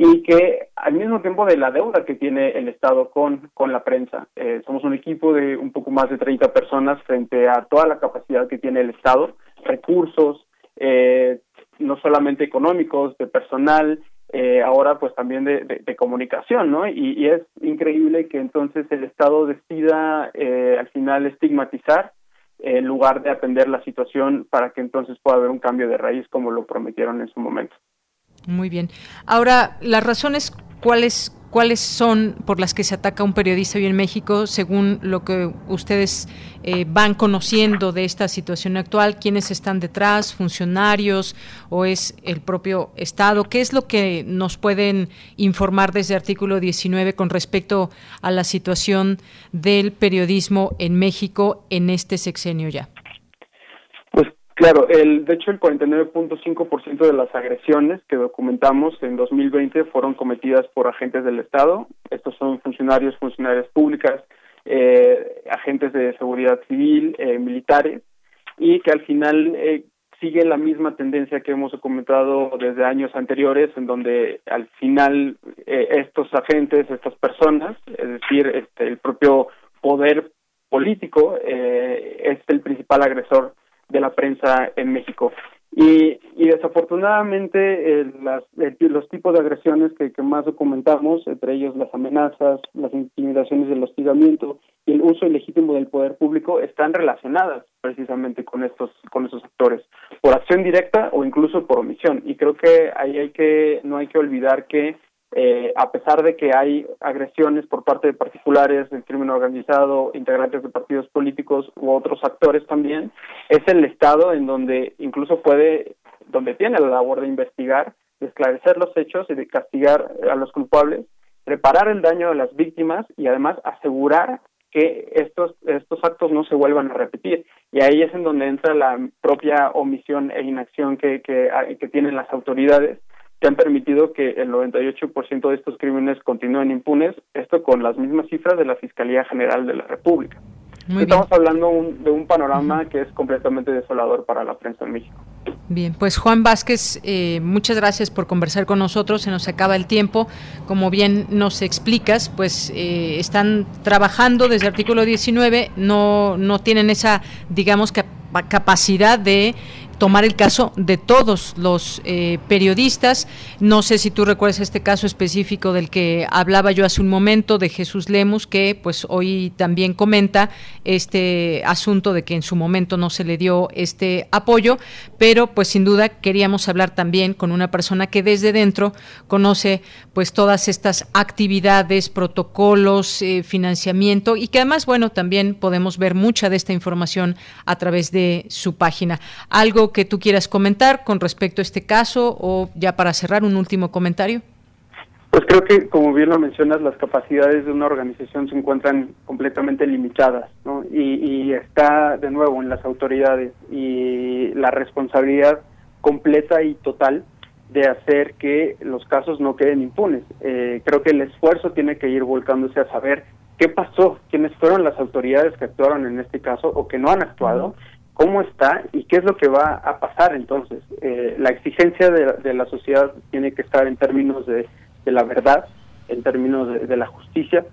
y que al mismo tiempo de la deuda que tiene el Estado con, con la prensa. Eh, somos un equipo de un poco más de 30 personas frente a toda la capacidad que tiene el Estado, recursos, eh, no solamente económicos, de personal, eh, ahora pues también de, comunicación, ¿no? Y, y, es increíble que entonces el Estado decida al final estigmatizar en lugar de atender la situación para que entonces pueda haber un cambio de raíz como lo prometieron en su momento. Muy bien. Ahora, las razones cuáles cuáles son por las que se ataca a un periodista hoy en México, según lo que ustedes eh, van conociendo de esta situación actual, quiénes están detrás, funcionarios o es el propio Estado. ¿Qué es lo que nos pueden informar desde artículo 19 con respecto a la situación del periodismo en México en este sexenio ya? Claro, el, de hecho el 49.5% de las agresiones que documentamos en 2020 fueron cometidas por agentes del Estado. Estos son funcionarios, funcionarias públicas, eh, agentes de seguridad civil, eh, militares, y que al final eh, sigue la misma tendencia que hemos documentado desde años anteriores, en donde al final estos agentes, estas personas, es decir, este, el propio poder político, es el principal agresor de la prensa en México. Y, y desafortunadamente eh, las, los tipos de agresiones que, más documentamos, entre ellos las amenazas, las intimidaciones del hostigamiento y el uso ilegítimo del poder público, están relacionadas precisamente con estos con estos actores, por acción directa o incluso por omisión. Y creo que ahí hay que no hay que olvidar que eh, a pesar de que hay agresiones por parte de particulares del crimen organizado, integrantes de partidos políticos u otros actores también, es el Estado en donde incluso puede, donde tiene la labor de investigar, de esclarecer los hechos y de castigar a los culpables, reparar el daño de las víctimas y además asegurar que estos, estos actos no se vuelvan a repetir. Y ahí es en donde entra la propia omisión e inacción que, que, que tienen las autoridades que han permitido que el 98% de estos crímenes continúen impunes, esto con las mismas cifras de la Fiscalía General de la República. Estamos hablando de un panorama que es completamente desolador para la prensa en México. Bien, pues Juan Vázquez, eh, muchas gracias por conversar con nosotros. Se nos acaba el tiempo. Como bien nos explicas, pues eh, están trabajando desde el artículo 19, no, no tienen esa, digamos, capacidad de tomar el caso de todos los eh, periodistas. No sé si tú recuerdas este caso específico del que hablaba yo hace un momento de Jesús Lemus, que pues hoy también comenta este asunto de que en su momento no se le dio este apoyo, pero pues sin duda queríamos hablar también con una persona que desde dentro conoce pues todas estas actividades, protocolos, eh, financiamiento y que además bueno también podemos ver mucha de esta información a través de su página. Algo que tú quieras comentar con respecto a este caso o ya para cerrar un último comentario? Pues creo que, como bien lo mencionas, las capacidades de una organización se encuentran completamente limitadas, ¿no? Y, está de nuevo en las autoridades y la responsabilidad completa y total de hacer que los casos no queden impunes. Eh, creo que el esfuerzo tiene que ir volcándose a saber qué pasó, quiénes fueron las autoridades que actuaron en este caso o que no han actuado, cómo está y qué es lo que va a pasar. Entonces, eh, la exigencia de, la sociedad tiene que estar en términos de, la verdad, en términos de, la justicia,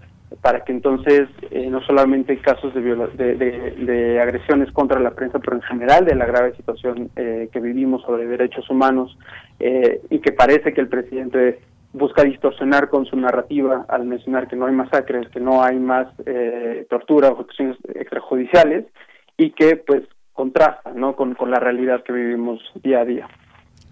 para que entonces eh, no solamente casos de, de, agresiones contra la prensa, pero en general de la grave situación eh, que vivimos sobre derechos humanos y que parece que el presidente busca distorsionar con su narrativa al mencionar que no hay masacres, que no hay más tortura o ejecuciones extrajudiciales y que pues contrasta ¿no? con, con la realidad que vivimos día a día.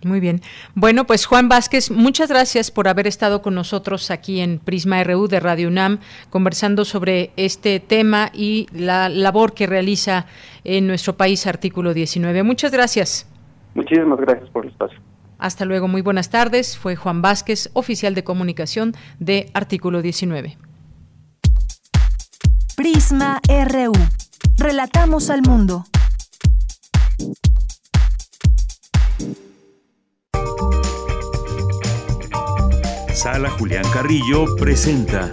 Muy bien. Bueno, pues Juan Vázquez, muchas gracias por haber estado con nosotros aquí en Prisma RU de Radio UNAM, conversando sobre este tema y la labor que realiza en nuestro país Artículo 19. Muchas gracias. Muchísimas gracias por el espacio. Hasta luego, muy buenas tardes. Fue Juan Vázquez, oficial de comunicación de Artículo 19. Prisma RU. Relatamos al mundo. Sala Julián Carrillo presenta.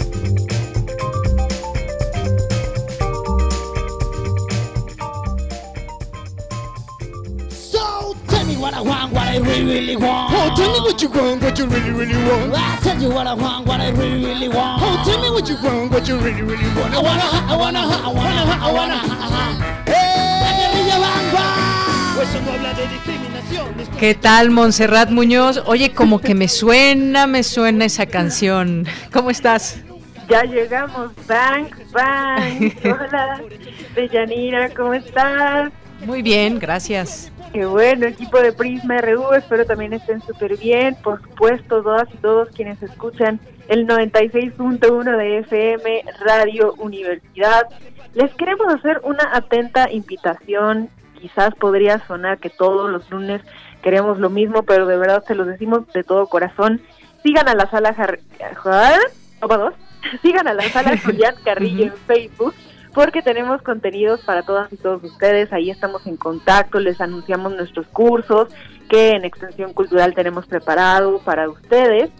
So tell me what I want, what I really, really want. Oh, tell me what you want, what you really, really want. I tell you what I want, what I really, really want. Oh, tell me what you want, what you really, really want. I wanna, I wanna, I wanna, I wanna, I wanna. Hey, eso no habla de discriminación. ¿Qué tal, Montserrat Muñoz? Oye, como que me <laughs> suena, me suena esa canción. ¿Cómo estás? Ya llegamos, bang, bang. Hola, Deyanira, ¿cómo estás? Muy bien, gracias. Qué bueno, equipo de Prisma RU, espero también estén súper bien. Por supuesto, todas y todos quienes escuchan el 96.1 de FM Radio Universidad. Les queremos hacer una atenta invitación quizás podría sonar que todos los lunes queremos lo mismo, pero de verdad se los decimos de todo corazón. Sigan a la sala <laughs> Sigan a la sala <laughs> Julián Carrillo en Facebook porque tenemos contenidos para todas y todos ustedes. Ahí estamos en contacto, les anunciamos nuestros cursos que en Extensión Cultural tenemos preparado para ustedes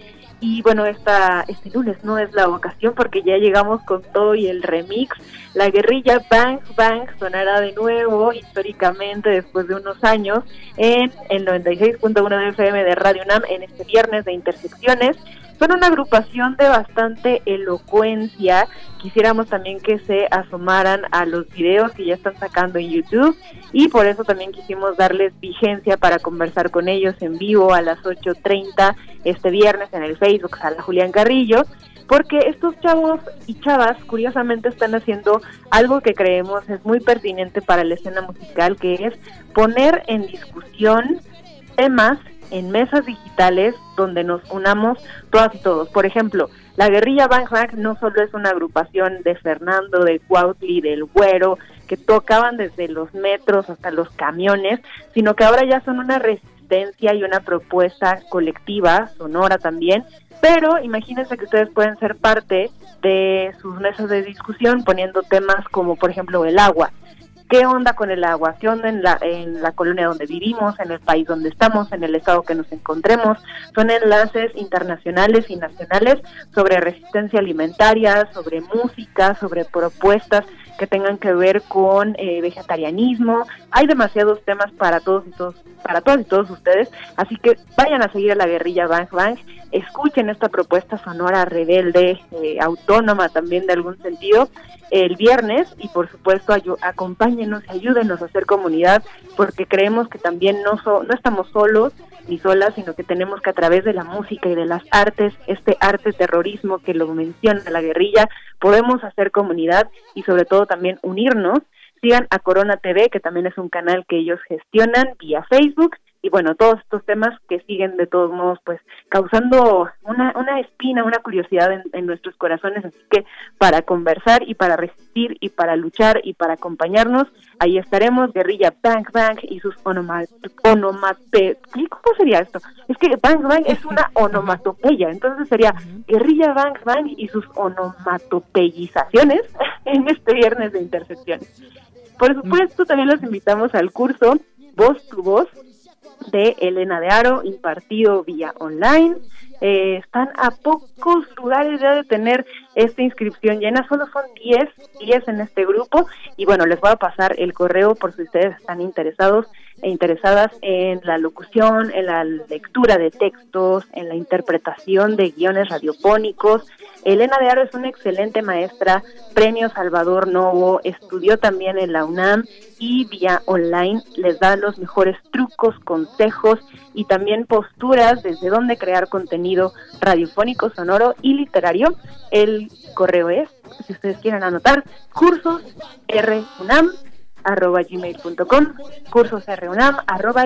y bueno, esta, este lunes no es la ocasión porque ya llegamos con todo y el remix. La guerrilla Bang Bang sonará de nuevo históricamente después de unos años en el 96.1 de FM de Radio UNAM en este viernes de Intersecciones. Son una agrupación de bastante elocuencia. Quisiéramos también que se asomaran a los videos que ya están sacando en YouTube y por eso también quisimos darles vigencia para conversar con ellos en vivo a las 8.30 este viernes en el Facebook Sala Julián Carrillo porque estos chavos y chavas curiosamente están haciendo algo que creemos es muy pertinente para la escena musical, que es poner en discusión temas en mesas digitales donde nos unamos todas y todos. Por ejemplo, la guerrilla Bang no solo es una agrupación de Fernando, de Cuautli, del Güero, que tocaban desde los metros hasta los camiones, sino que ahora ya son una resistencia y una propuesta colectiva, sonora también, pero imagínense que ustedes pueden ser parte de sus mesas de discusión poniendo temas como por ejemplo el agua, qué onda con el agua, qué onda en la, en la colonia donde vivimos, en el país donde estamos, en el estado que nos encontremos. Son enlaces internacionales y nacionales sobre resistencia alimentaria, sobre música, sobre propuestas que tengan que ver con eh, vegetarianismo. Hay demasiados temas para todos y todos, para todos y todos ustedes, así que vayan a seguir a la guerrilla Bang Bang, escuchen esta propuesta sonora rebelde, eh, autónoma también de algún sentido el viernes y por supuesto acompáñenos ayúdenos a hacer comunidad porque creemos que también no, no estamos solos ni solas, sino que tenemos que a través de la música y de las artes, este arte terrorismo que lo menciona la guerrilla, podemos hacer comunidad y sobre todo también unirnos. Sigan a Corona TV, que también es un canal que ellos gestionan vía Facebook y bueno, todos estos temas que siguen de todos modos pues causando una, una espina, una curiosidad en, nuestros corazones, así que para conversar y para resistir y para luchar y para acompañarnos, ahí estaremos, Guerrilla Bang Bang y sus onomatope... ¿Cómo sería esto? Es que Bang Bang es una <laughs> onomatopeya, entonces sería Guerrilla Bang Bang y sus onomatopeizaciones <laughs> en este viernes de intersecciones. Por supuesto, también los invitamos al curso Voz tu Voz, de Elena de Aro, impartido vía online. eh, están a pocos lugares ya de tener esta inscripción llena, solo son 10, 10 en este grupo y bueno, les voy a pasar el correo por si ustedes están interesados e interesadas en la locución, en la lectura de textos, en la interpretación de guiones radiofónicos. Elena de Aro es una excelente maestra, premio Salvador Novo, estudió también en la UNAM y vía online les da los mejores trucos, consejos y también posturas desde dónde crear contenido radiofónico, sonoro y literario. El correo es, si ustedes quieren anotar, cursos runam arroba gmail.com, cursosrunam arroba.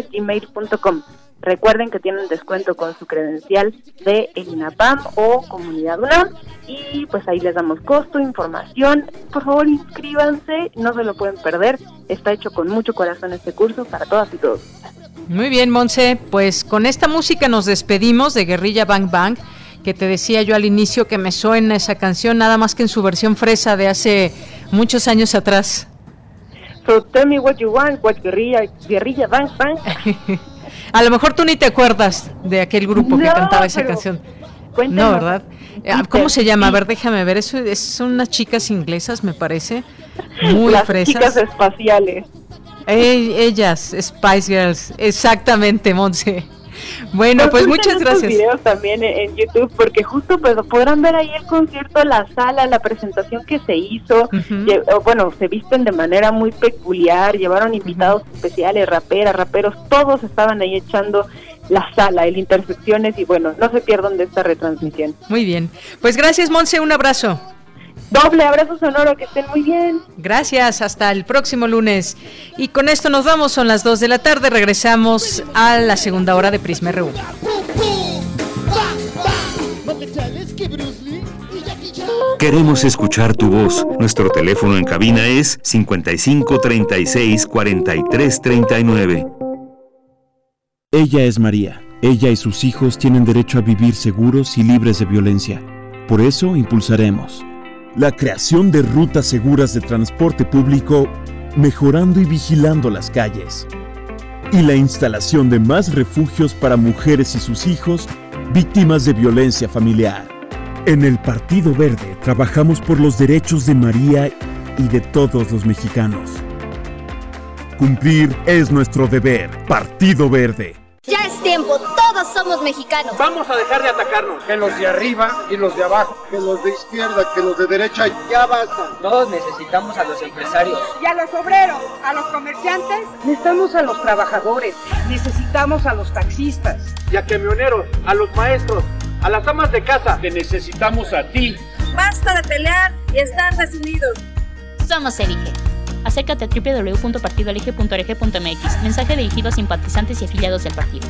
Recuerden que tienen descuento con su credencial de el INAPAM o Comunidad UNAM y pues ahí les damos costo, información. Por favor inscríbanse, no se lo pueden perder. Está hecho con mucho corazón este curso para todas y todos. Muy bien, Monse, pues con esta música nos despedimos de Guerrilla Bang Bang, que te decía yo al inicio que me suena esa canción nada más que en su versión fresa de hace muchos años atrás. So tell me what you want, what guerrilla, guerrilla bang bang. <laughs> A lo mejor tú ni te acuerdas de aquel grupo que cantaba esa canción. No, ¿verdad? Ah, ¿Cómo se llama? A ver, déjame ver. Eso es, son unas chicas inglesas, me parece. <laughs> Muy Las fresas. chicas espaciales. ellas, Spice Girls. Exactamente, Monse. Bueno, pues muchas gracias. videos también en YouTube porque justo pues podrán ver ahí el concierto, la sala, la presentación que se hizo. bueno, se visten de manera muy peculiar, llevaron invitados especiales, raperas, raperos, todos estaban ahí echando la sala, el Intersecciones y bueno, no se pierdan de esta retransmisión. Muy bien. Pues gracias, Monse, un abrazo. Doble abrazo sonoro, que estén muy bien. Gracias, hasta el próximo lunes. Y con esto nos vamos, son las 2 de la tarde, regresamos a la segunda hora de Prisma RU. Queremos escuchar tu voz. Nuestro teléfono en cabina es 55 36 43 39. Ella es María. Ella y sus hijos tienen derecho a vivir seguros y libres de violencia. Por eso impulsaremos la creación de rutas seguras de transporte público, mejorando y vigilando las calles, y la instalación de más refugios para mujeres y sus hijos víctimas de violencia familiar. En el Partido Verde trabajamos por los derechos de María y de todos los mexicanos. Cumplir es nuestro deber. Partido Verde. Tiempo, todos somos mexicanos. Vamos a dejar de atacarnos. Que los de arriba y los de abajo. Que los de izquierda, que los de derecha. Ya basta. Todos necesitamos a los empresarios. Y a los obreros, a los comerciantes. Necesitamos a los trabajadores. Necesitamos a los taxistas. Y a camioneros, a los maestros, a las amas de casa. Te necesitamos a ti. Basta de pelear y están desunidos. Somos Elige. Acércate a www.partidoelige.org.mx. Mensaje dirigido a simpatizantes y afiliados del partido.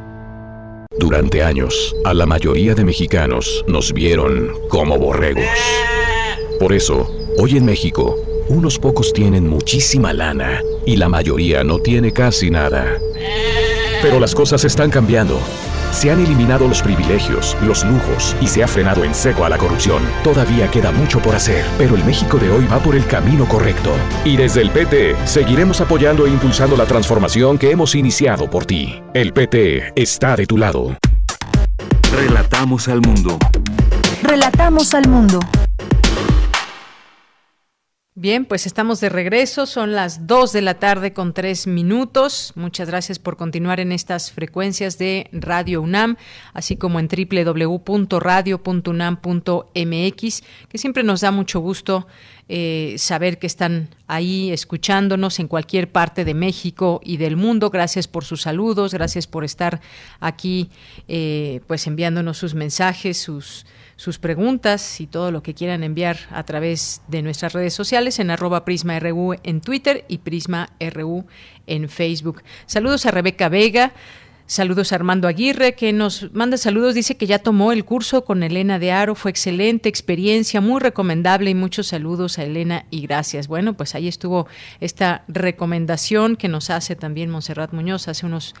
Durante años, a la mayoría de mexicanos nos vieron como borregos. Por eso, hoy en México, unos pocos tienen muchísima lana y la mayoría no tiene casi nada. Pero las cosas están cambiando. Se han eliminado los privilegios, los lujos y se ha frenado en seco a la corrupción. Todavía queda mucho por hacer, pero el México de hoy va por el camino correcto. Y desde el PT seguiremos apoyando e impulsando la transformación que hemos iniciado por ti. El PT está de tu lado. Relatamos al mundo. Relatamos al mundo. Bien, pues estamos de regreso, son las 2 de la tarde con 3 minutos. Muchas gracias por continuar en estas frecuencias de Radio UNAM, así como en www.radio.unam.mx, que siempre nos da mucho gusto eh, saber que están ahí escuchándonos en cualquier parte de México y del mundo. Gracias por sus saludos, gracias por estar aquí, eh, pues enviándonos sus mensajes, sus sus preguntas y todo lo que quieran enviar a través de nuestras redes sociales en arroba PrismaRU en Twitter y PrismaRU en Facebook. Saludos a Rebeca Vega. Saludos a Armando Aguirre, que nos manda saludos. Dice que ya tomó el curso con Elena de Aro. Fue excelente experiencia, muy recomendable y muchos saludos a Elena y gracias. Bueno, pues ahí estuvo esta recomendación que nos hace también Monserrat Muñoz hace unos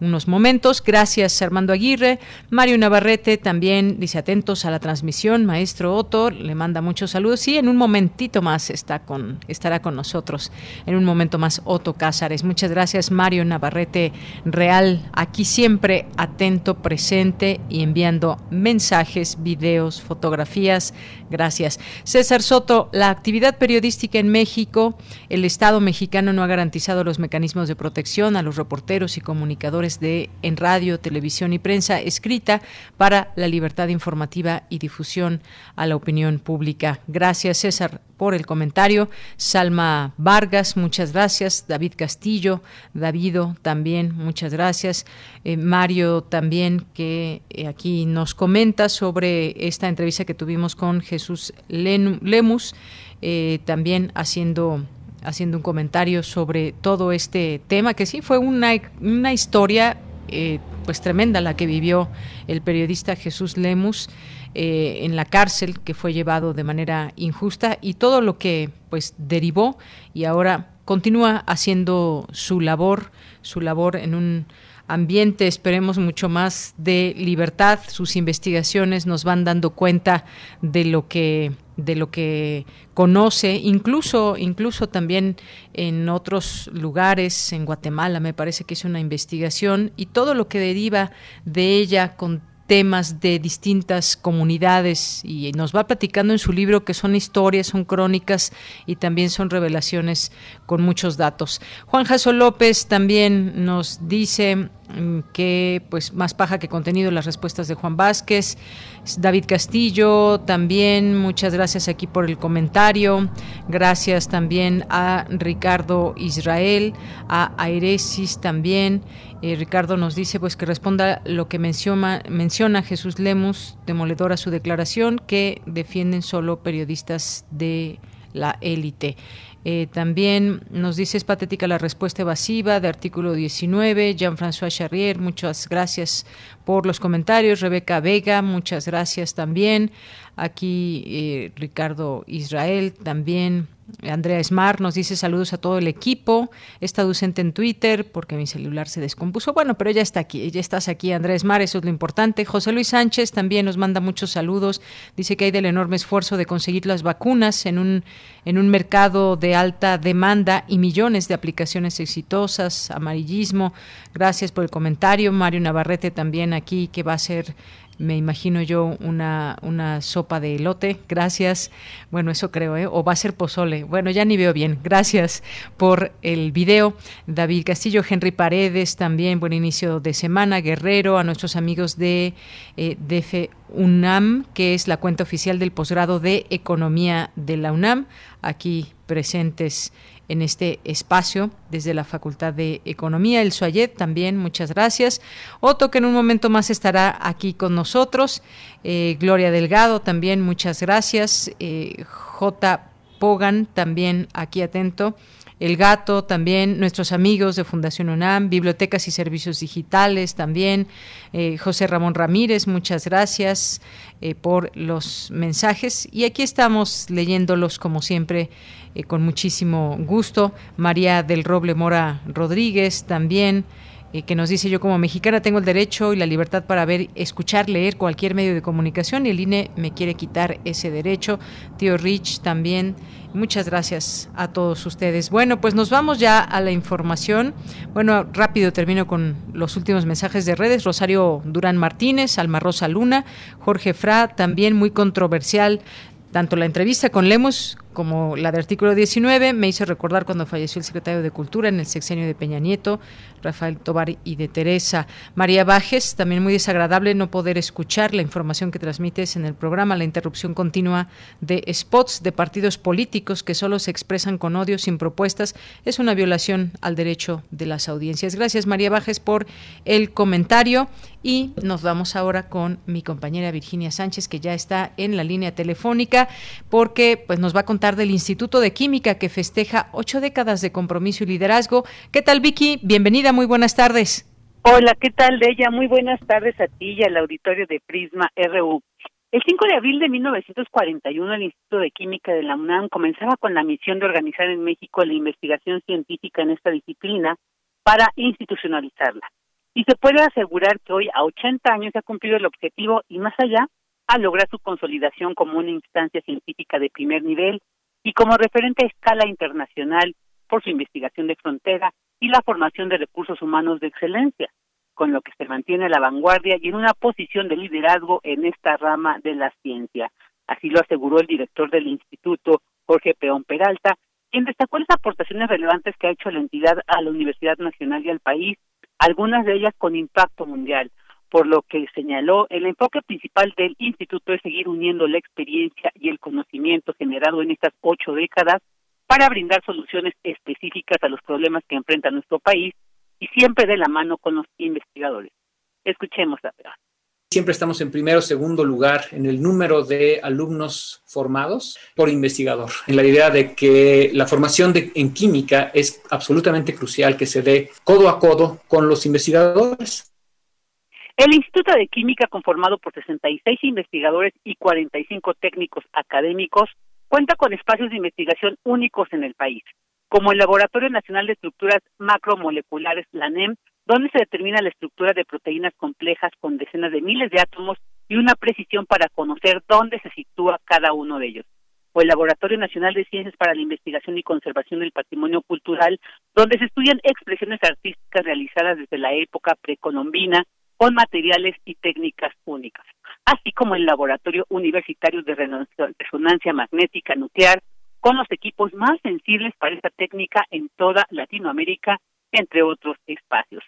unos momentos. Gracias, Armando Aguirre. Mario Navarrete también dice atentos a la transmisión. Maestro Otto le manda muchos saludos y en un momentito más está con, estará con nosotros. En un momento más, Otto Cázares. Muchas gracias, Mario Navarrete Real. Aquí siempre atento, presente y enviando mensajes, videos, fotografías. Gracias. César Soto, la actividad periodística en México, el Estado mexicano no ha garantizado los mecanismos de protección a los reporteros y comunicadores de en radio, televisión y prensa escrita para la libertad informativa y difusión a la opinión pública. Gracias, César, por el comentario. Salma Vargas, muchas gracias. David Castillo, Davido también, muchas gracias. Eh, Mario también, que eh, aquí nos comenta sobre esta entrevista que tuvimos con Jesús Lemus, eh, también haciendo haciendo un comentario sobre todo este tema, que sí fue una, una historia eh, pues tremenda la que vivió el periodista Jesús Lemus eh, en la cárcel, que fue llevado de manera injusta y todo lo que pues derivó y ahora continúa haciendo su labor, su labor en un ambiente, esperemos mucho más de libertad. Sus investigaciones nos van dando cuenta de lo que de lo que conoce, incluso incluso también en otros lugares, en Guatemala me parece que es una investigación y todo lo que deriva de ella con temas de distintas comunidades y nos va platicando en su libro que son historias, son crónicas y también son revelaciones con muchos datos. Juan Jaso López también nos dice que pues más paja que contenido las respuestas de Juan Vázquez. David Castillo también, muchas gracias aquí por el comentario. Gracias también a Ricardo Israel, a Airesis también. Eh, Ricardo nos dice pues que responda lo que menciona, menciona Jesús Lemus, demoledor a su declaración, que defienden solo periodistas de la élite. Eh, también nos dice es patética la respuesta evasiva de artículo 19. Jean-François Charrier, muchas gracias por los comentarios. Rebeca Vega, muchas gracias también. Aquí eh, Ricardo Israel también. Andrea Smart nos dice saludos a todo el equipo. Está ausente en Twitter porque mi celular se descompuso. Bueno, pero ya está aquí, ya estás aquí, Andrea Smart, eso es lo importante. José Luis Sánchez también nos manda muchos saludos. Dice que hay del enorme esfuerzo de conseguir las vacunas en un, en un mercado de alta demanda y millones de aplicaciones exitosas. Amarillismo. Gracias por el comentario. Mario Navarrete también aquí que va a ser me imagino yo una, una sopa de elote, gracias. Bueno, eso creo, ¿eh? O va a ser pozole. Bueno, ya ni veo bien. Gracias por el video. David Castillo, Henry Paredes, también buen inicio de semana. Guerrero, a nuestros amigos de eh, UNAM, que es la cuenta oficial del posgrado de Economía de la UNAM, aquí presentes en este espacio desde la Facultad de Economía. El Suayet también, muchas gracias. Otto, que en un momento más estará aquí con nosotros. Eh, Gloria Delgado también, muchas gracias. Eh, J. Pogan también aquí atento. El Gato también, nuestros amigos de Fundación UNAM, Bibliotecas y Servicios Digitales también, eh, José Ramón Ramírez, muchas gracias por los mensajes y aquí estamos leyéndolos como siempre eh, con muchísimo gusto. María del Roble Mora Rodríguez también. Eh, que nos dice yo como mexicana tengo el derecho y la libertad para ver, escuchar, leer cualquier medio de comunicación y el INE me quiere quitar ese derecho. Tío Rich también. Muchas gracias a todos ustedes. Bueno, pues nos vamos ya a la información. Bueno, rápido termino con los últimos mensajes de redes. Rosario Durán Martínez, Alma Rosa Luna, Jorge Fra, también muy controversial tanto la entrevista con Lemos como la de artículo 19, me hizo recordar cuando falleció el secretario de Cultura en el sexenio de Peña Nieto, Rafael Tobar y de Teresa. María Bajes, también muy desagradable no poder escuchar la información que transmites en el programa, la interrupción continua de spots de partidos políticos que solo se expresan con odio sin propuestas, es una violación al derecho de las audiencias. Gracias María Bajes por el comentario y nos vamos ahora con mi compañera Virginia Sánchez que ya está en la línea telefónica porque pues nos va a contar del Instituto de Química que festeja ocho décadas de compromiso y liderazgo. ¿Qué tal Vicky? Bienvenida, muy buenas tardes. Hola, ¿qué tal de ella? Muy buenas tardes a ti y al auditorio de Prisma RU. El 5 de abril de 1941, el Instituto de Química de la UNAM comenzaba con la misión de organizar en México la investigación científica en esta disciplina para institucionalizarla. Y se puede asegurar que hoy, a 80 años, se ha cumplido el objetivo y más allá, a lograr su consolidación como una instancia científica de primer nivel y como referente a escala internacional por su investigación de frontera y la formación de recursos humanos de excelencia, con lo que se mantiene a la vanguardia y en una posición de liderazgo en esta rama de la ciencia. Así lo aseguró el director del instituto, Jorge Peón Peralta, quien destacó las aportaciones relevantes que ha hecho la entidad a la Universidad Nacional y al país algunas de ellas con impacto mundial, por lo que señaló el enfoque principal del instituto es seguir uniendo la experiencia y el conocimiento generado en estas ocho décadas para brindar soluciones específicas a los problemas que enfrenta nuestro país y siempre de la mano con los investigadores. Escuchemos a ver. Siempre estamos en primero o segundo lugar en el número de alumnos formados por investigador, en la idea de que la formación de, en química es absolutamente crucial que se dé codo a codo con los investigadores. El Instituto de Química, conformado por 66 investigadores y 45 técnicos académicos, cuenta con espacios de investigación únicos en el país, como el Laboratorio Nacional de Estructuras Macromoleculares, la NEM, donde se determina la estructura de proteínas complejas con decenas de miles de átomos y una precisión para conocer dónde se sitúa cada uno de ellos. O el Laboratorio Nacional de Ciencias para la Investigación y Conservación del Patrimonio Cultural, donde se estudian expresiones artísticas realizadas desde la época precolombina con materiales y técnicas únicas, así como el Laboratorio Universitario de Resonancia Magnética Nuclear, con los equipos más sensibles para esta técnica en toda Latinoamérica, entre otros espacios.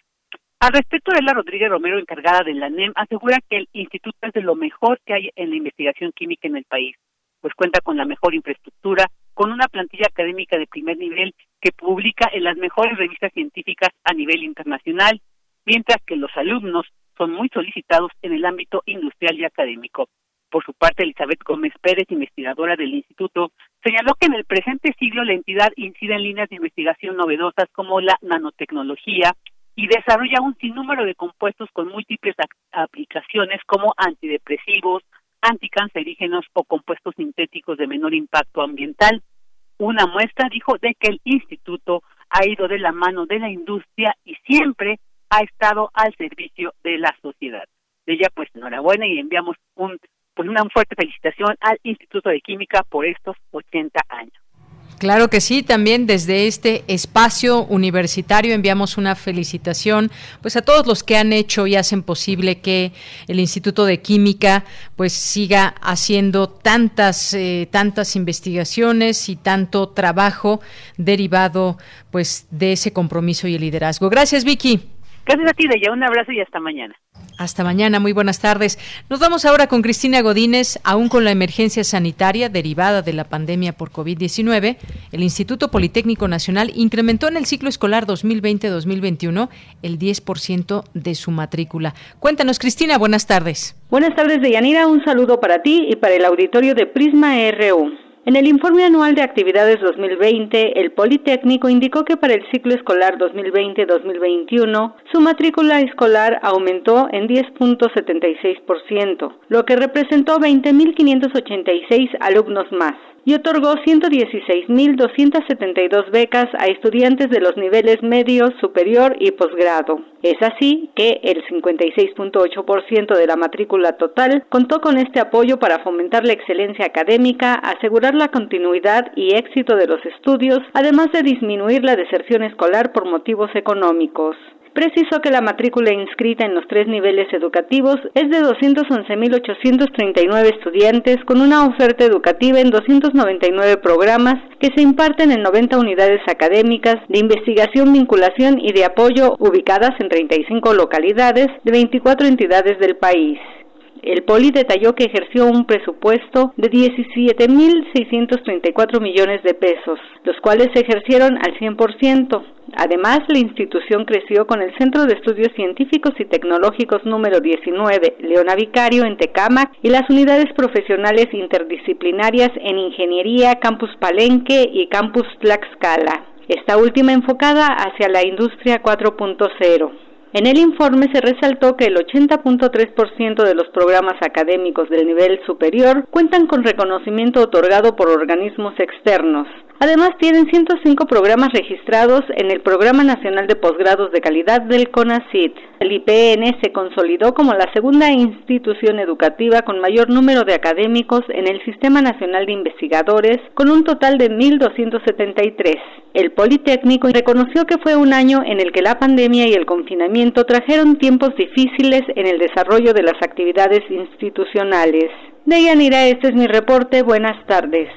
Al respecto, la Rodríguez Romero, encargada de la NEM, asegura que el instituto es de lo mejor que hay en la investigación química en el país, pues cuenta con la mejor infraestructura, con una plantilla académica de primer nivel que publica en las mejores revistas científicas a nivel internacional, mientras que los alumnos son muy solicitados en el ámbito industrial y académico. Por su parte, Elizabeth Gómez Pérez, investigadora del instituto, señaló que en el presente siglo la entidad incide en líneas de investigación novedosas como la nanotecnología, y desarrolla un sinnúmero de compuestos con múltiples aplicaciones como antidepresivos, anticancerígenos o compuestos sintéticos de menor impacto ambiental. Una muestra, dijo, de que el instituto ha ido de la mano de la industria y siempre ha estado al servicio de la sociedad. De ella, pues, enhorabuena y enviamos un, pues, una fuerte felicitación al Instituto de Química por estos 80 años. Claro que sí, también desde este espacio universitario enviamos una felicitación pues a todos los que han hecho y hacen posible que el Instituto de Química pues siga haciendo tantas eh, tantas investigaciones y tanto trabajo derivado pues de ese compromiso y el liderazgo. Gracias, Vicky. Gracias a ti, Deya. Un abrazo y hasta mañana. Hasta mañana, muy buenas tardes. Nos vamos ahora con Cristina Godínez, aún con la emergencia sanitaria derivada de la pandemia por COVID-19. El Instituto Politécnico Nacional incrementó en el ciclo escolar 2020-2021 el 10% de su matrícula. Cuéntanos, Cristina, buenas tardes. Buenas tardes, Deyanira. Un saludo para ti y para el auditorio de Prisma RU. En el informe anual de actividades 2020, el Politécnico indicó que para el ciclo escolar 2020-2021, su matrícula escolar aumentó en 10.76%, lo que representó 20.586 alumnos más y otorgó 116.272 becas a estudiantes de los niveles medio, superior y posgrado. Es así que el 56.8% de la matrícula total contó con este apoyo para fomentar la excelencia académica, asegurar la continuidad y éxito de los estudios, además de disminuir la deserción escolar por motivos económicos. Precisó que la matrícula inscrita en los tres niveles educativos es de 211.839 estudiantes con una oferta educativa en 299 programas que se imparten en 90 unidades académicas de investigación, vinculación y de apoyo ubicadas en 35 localidades de 24 entidades del país. El Poli detalló que ejerció un presupuesto de 17.634 millones de pesos, los cuales se ejercieron al 100%. Además, la institución creció con el Centro de Estudios Científicos y Tecnológicos número 19, Leona Vicario, en Tecámac, y las unidades profesionales interdisciplinarias en Ingeniería, Campus Palenque y Campus Tlaxcala. Esta última enfocada hacia la industria 4.0. En el informe se resaltó que el 80.3% de los programas académicos del nivel superior cuentan con reconocimiento otorgado por organismos externos. Además, tienen 105 programas registrados en el Programa Nacional de Posgrados de Calidad del CONACYT. El IPN se consolidó como la segunda institución educativa con mayor número de académicos en el Sistema Nacional de Investigadores, con un total de 1.273. El Politécnico reconoció que fue un año en el que la pandemia y el confinamiento trajeron tiempos difíciles en el desarrollo de las actividades institucionales. Deyanira, este es mi reporte. Buenas tardes.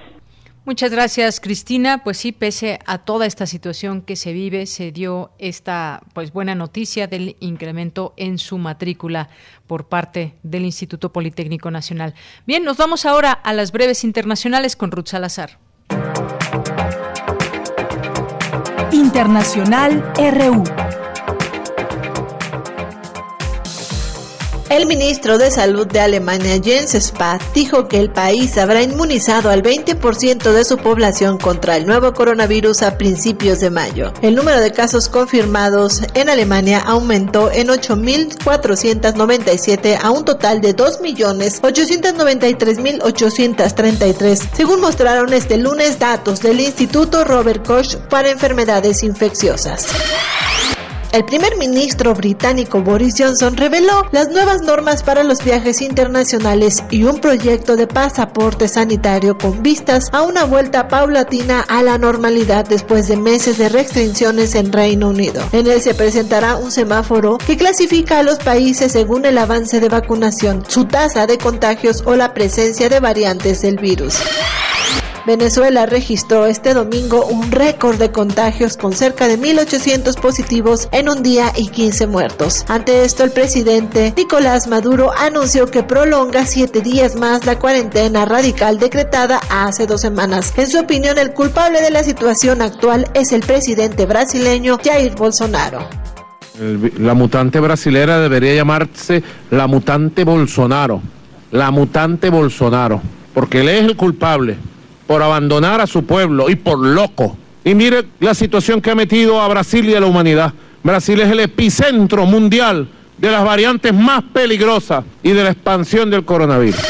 Muchas gracias, Cristina. Pues sí, pese a toda esta situación que se vive, se dio esta pues buena noticia del incremento en su matrícula por parte del Instituto Politécnico Nacional. Bien, nos vamos ahora a las breves internacionales con Ruth Salazar. Internacional RU. El ministro de Salud de Alemania, Jens Spahn, dijo que el país habrá inmunizado al 20% de su población contra el nuevo coronavirus a principios de mayo. El número de casos confirmados en Alemania aumentó en 8.497 a un total de 2.893.833, según mostraron este lunes datos del Instituto Robert Koch para enfermedades infecciosas. El primer ministro británico Boris Johnson reveló las nuevas normas para los viajes internacionales y un proyecto de pasaporte sanitario con vistas a una vuelta paulatina a la normalidad después de meses de restricciones en Reino Unido. En él se presentará un semáforo que clasifica a los países según el avance de vacunación, su tasa de contagios o la presencia de variantes del virus. Venezuela registró este domingo un récord de contagios con cerca de 1.800 positivos en un día y 15 muertos. Ante esto, el presidente Nicolás Maduro anunció que prolonga siete días más la cuarentena radical decretada hace dos semanas. En su opinión, el culpable de la situación actual es el presidente brasileño Jair Bolsonaro. la mutante brasilera debería llamarse la mutante Bolsonaro. La mutante Bolsonaro. Porque él es el culpable por abandonar a su pueblo y por loco. Y mire la situación que ha metido a Brasil y a la humanidad. Brasil es el epicentro mundial de las variantes más peligrosas y de la expansión del coronavirus.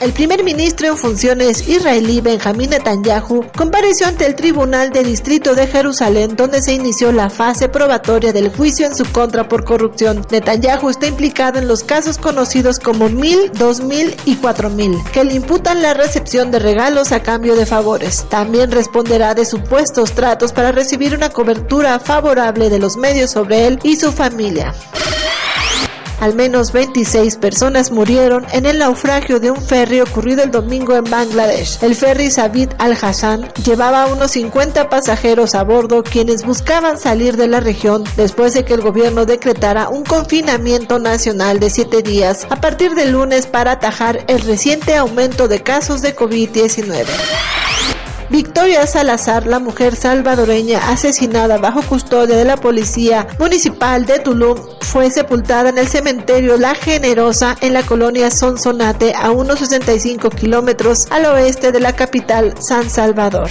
El primer ministro en funciones israelí Benjamín Netanyahu compareció ante el Tribunal de Distrito de Jerusalén donde se inició la fase probatoria del juicio en su contra por corrupción. Netanyahu está implicado en los casos conocidos como 1000, 2000 y 4000, que le imputan la recepción de regalos a cambio de favores. También responderá de supuestos tratos para recibir una cobertura favorable de los medios sobre él y su familia. Al menos 26 personas murieron en el naufragio de un ferry ocurrido el domingo en Bangladesh. El ferry Sabit al-Hassan llevaba unos 50 pasajeros a bordo quienes buscaban salir de la región después de que el gobierno decretara un confinamiento nacional de 7 días a partir del lunes para atajar el reciente aumento de casos de COVID-19. Victoria Salazar, la mujer salvadoreña asesinada bajo custodia de la policía municipal de Tulum, fue sepultada en el cementerio La Generosa en la colonia Sonsonate a unos 65 kilómetros al oeste de la capital San Salvador.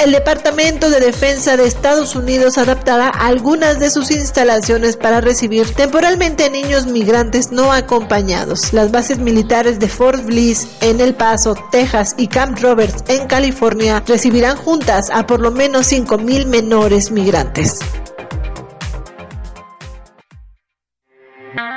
El Departamento de Defensa de Estados Unidos adaptará algunas de sus instalaciones para recibir temporalmente a niños migrantes no acompañados. Las bases militares de Fort Bliss en El Paso, Texas y Camp Roberts en California recibirán juntas a por lo menos 5.000 menores migrantes.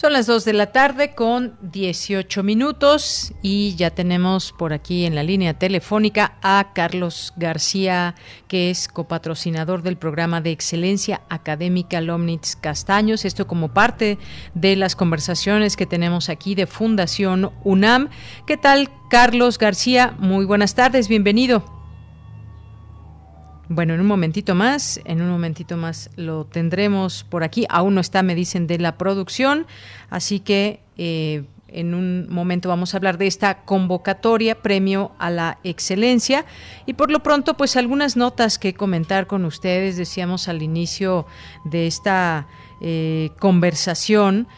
Son las 2 de la tarde con 18 minutos y ya tenemos por aquí en la línea telefónica a Carlos García, que es copatrocinador del programa de excelencia académica Lomnitz Castaños. Esto como parte de las conversaciones que tenemos aquí de Fundación UNAM. ¿Qué tal, Carlos García? Muy buenas tardes, bienvenido. Bueno, en un momentito más, en un momentito más lo tendremos por aquí. Aún no está, me dicen, de la producción, así que eh, en un momento vamos a hablar de esta convocatoria, premio a la excelencia. Y por lo pronto, pues algunas notas que comentar con ustedes. Decíamos al inicio de esta eh, conversación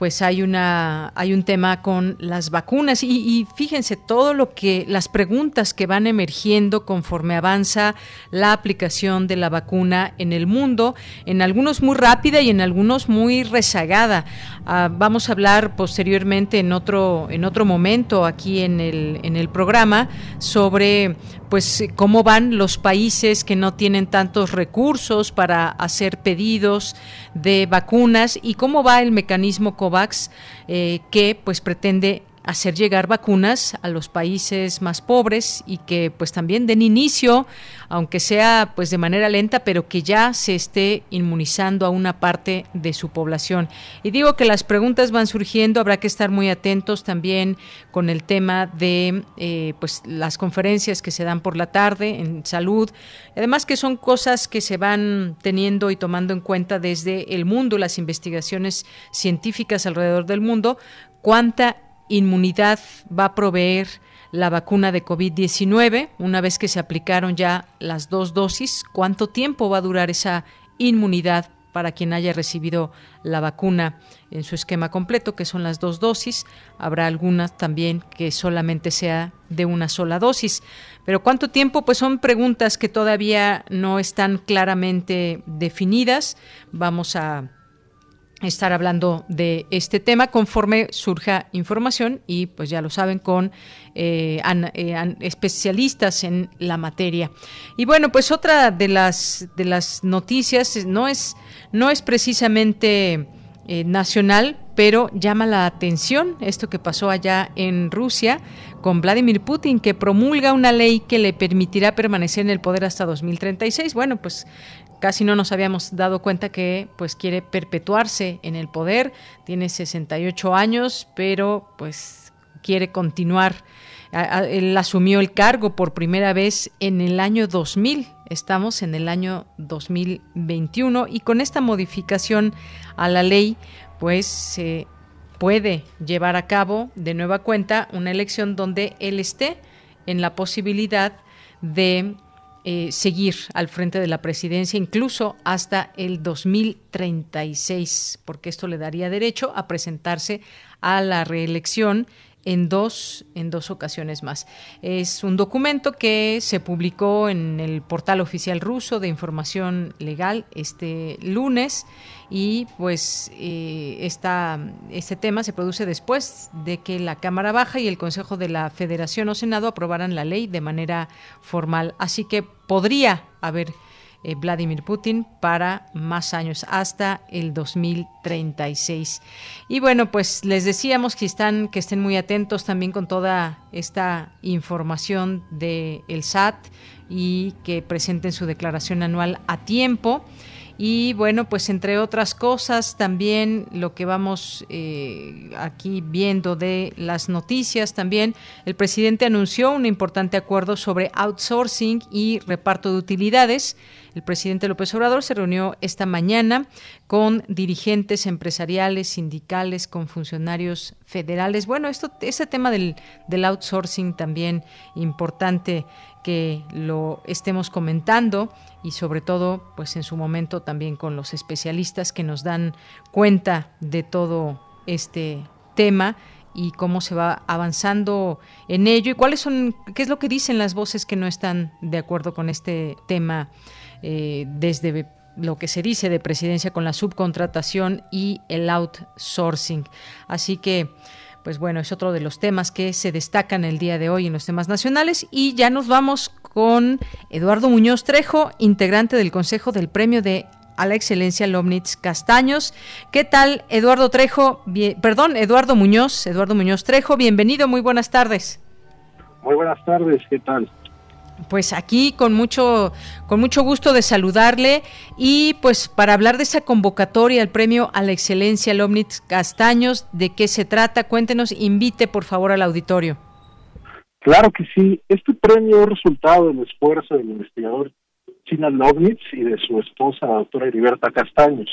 pues hay una hay un tema con las vacunas. Y, fíjense todo lo que las preguntas que van emergiendo conforme avanza la aplicación de la vacuna en el mundo en algunos muy rápida y en algunos muy rezagada. Ah, vamos a hablar posteriormente en otro en otro momento aquí en el en el programa sobre pues cómo van los países que no tienen tantos recursos para hacer pedidos de vacunas y cómo va el mecanismo COVAX eh, que pues pretende hacer llegar vacunas a los países más pobres y que pues también den inicio, aunque sea pues de manera lenta, pero que ya se esté inmunizando a una parte de su población. Y digo que las preguntas van surgiendo, habrá que estar muy atentos también con el tema de eh, pues las conferencias que se dan por la tarde en salud, además que son cosas que se van teniendo y tomando en cuenta desde el mundo, las investigaciones científicas alrededor del mundo, cuánta inmunidad va a proveer la vacuna de COVID-19 una vez que se aplicaron ya las dos dosis? ¿Cuánto tiempo va a durar esa inmunidad para quien haya recibido la vacuna en su esquema completo, que son las dos dosis. Habrá algunas también que solamente sea de una sola dosis. Pero ¿cuánto tiempo? Pues son preguntas que todavía no están claramente definidas. Vamos a estar hablando de este tema conforme surja información y pues ya lo saben con eh, eh, especialistas en la materia y bueno pues otra de las de las noticias no es no es precisamente eh, nacional pero llama la atención esto que pasó allá en Rusia con Vladimir Putin, que promulga una ley que le permitirá permanecer en el poder hasta 2036. Bueno, pues casi no nos habíamos dado cuenta que pues quiere perpetuarse en el poder, tiene 68 años, pero pues quiere continuar. Él asumió el cargo por primera vez en el año 2000, estamos en el año 2021 y con esta modificación a la ley pues se puede llevar a cabo de nueva cuenta una elección donde él esté en la posibilidad de eh, seguir al frente de la presidencia incluso hasta el 2036, porque esto le daría derecho a presentarse a la reelección en dos, en dos ocasiones más. Es un documento que se publicó en el portal oficial ruso de información legal este lunes y pues eh, este tema se produce después de que la Cámara Baja y el Consejo de la Federación o Senado aprobaran la ley de manera formal. Así que podría haber eh, Vladimir Putin para más años, hasta el 2036. Y bueno, pues les decíamos que, están, que estén muy atentos también con toda esta información del el SAT y que presenten su declaración anual a tiempo. Y bueno, pues entre otras cosas, también lo que vamos eh, aquí viendo de las noticias, también el presidente anunció un importante acuerdo sobre outsourcing y reparto de utilidades. El presidente López Obrador se reunió esta mañana con dirigentes empresariales, sindicales, con funcionarios federales. Bueno, esto, ese tema del, del outsourcing también importante que lo estemos comentando y sobre todo pues en su momento también con los especialistas que nos dan cuenta de todo este tema y cómo se va avanzando en ello y cuáles son qué es lo que dicen las voces que no están de acuerdo con este tema eh, desde lo que se dice de presidencia con la subcontratación y el outsourcing. Así que pues bueno, es otro de los temas que se destacan el día de hoy en los temas nacionales y ya nos vamos con Eduardo Muñoz Trejo, integrante del Consejo del Premio de a la excelencia Lomnitz Castaños. ¿Qué tal, Eduardo Trejo? perdón, Eduardo Muñoz, Eduardo Muñoz Trejo, bienvenido, muy buenas tardes. Muy buenas tardes, ¿qué tal? Pues aquí con mucho, con mucho gusto de saludarle y pues para hablar de esa convocatoria al premio a la excelencia Lomnitz Castaños, ¿de qué se trata? Cuéntenos, invite por favor al auditorio. Claro que sí, este premio es resultado del esfuerzo del investigador China Lobnitz y de su esposa, la doctora Heriberta Castaños,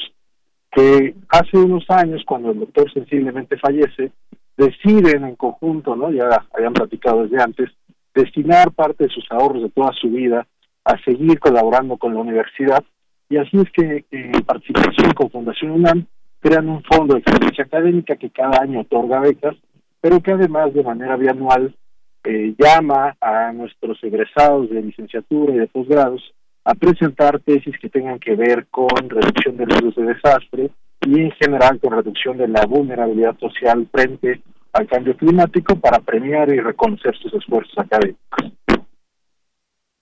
que hace unos años, cuando el doctor sensiblemente fallece, deciden en conjunto, ¿no? ya habían platicado desde antes, destinar parte de sus ahorros de toda su vida a seguir colaborando con la universidad. Y así es que en participación con Fundación UNAM crean un fondo de excelencia académica que cada año otorga becas, pero que además de manera bianual eh, llama a nuestros egresados de licenciatura y de posgrados a presentar tesis que tengan que ver con reducción de riesgos de desastre y en general con reducción de la vulnerabilidad social frente al cambio climático para premiar y reconocer sus esfuerzos académicos.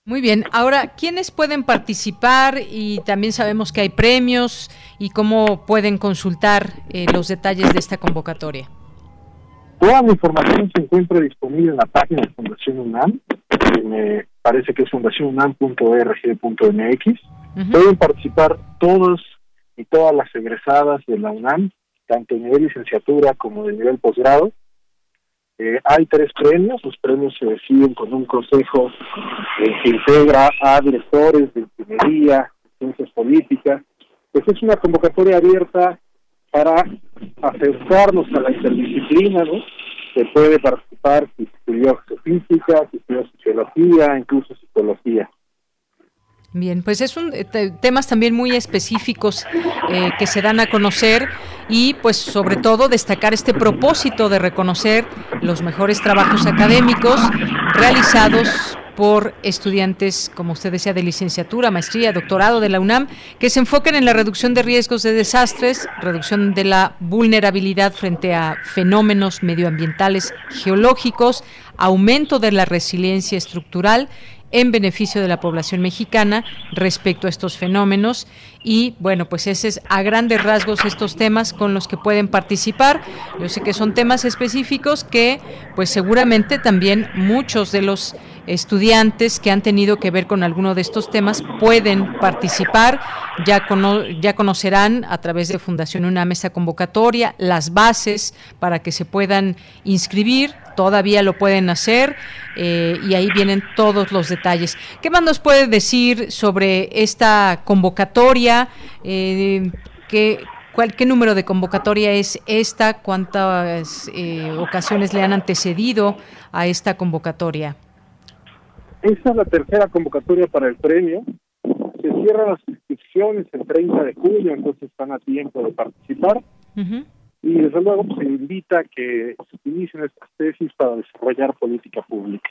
Muy bien, ahora, ¿quiénes pueden participar? Y también sabemos que hay premios y cómo pueden consultar eh, los detalles de esta convocatoria. Toda la información se encuentra disponible en la página de Fundación UNAM, me parece que es fundacionunam.org.mx. Pueden participar todos y todas las egresadas de la UNAM, tanto de nivel licenciatura como de nivel posgrado. Eh, hay tres premios, los premios se deciden con un consejo eh, que integra a directores de ingeniería, ciencias políticas. Pues es una convocatoria abierta para acercarnos a la interdisciplina, ¿no? Se puede participar si estudió física, si estudió sociología, incluso psicología. Bien, pues es un eh, temas también muy específicos eh, que se dan a conocer y pues sobre todo destacar este propósito de reconocer los mejores trabajos académicos realizados por estudiantes, como usted decía, de licenciatura, maestría, doctorado de la UNAM, que se enfoquen en la reducción de riesgos de desastres, reducción de la vulnerabilidad frente a fenómenos medioambientales geológicos, aumento de la resiliencia estructural en beneficio de la población mexicana respecto a estos fenómenos y bueno, pues ese es a grandes rasgos estos temas con los que pueden participar. Yo sé que son temas específicos que pues seguramente también muchos de los estudiantes que han tenido que ver con alguno de estos temas pueden participar. Ya, ya conocerán a través de Fundación UNAM esta convocatoria, las bases para que se puedan inscribir. Todavía lo pueden hacer eh, y ahí vienen todos los detalles. ¿Qué más nos puede decir sobre esta convocatoria? Eh, ¿qué, cuál, ¿Qué número de convocatoria es esta? ¿Cuántas eh, ocasiones le han antecedido a esta convocatoria? Esta es la tercera convocatoria para el premio. Se cierran las inscripciones el 30 de julio, entonces están a tiempo de participar. Y desde luego se invita a que se inicien estas tesis para desarrollar política pública.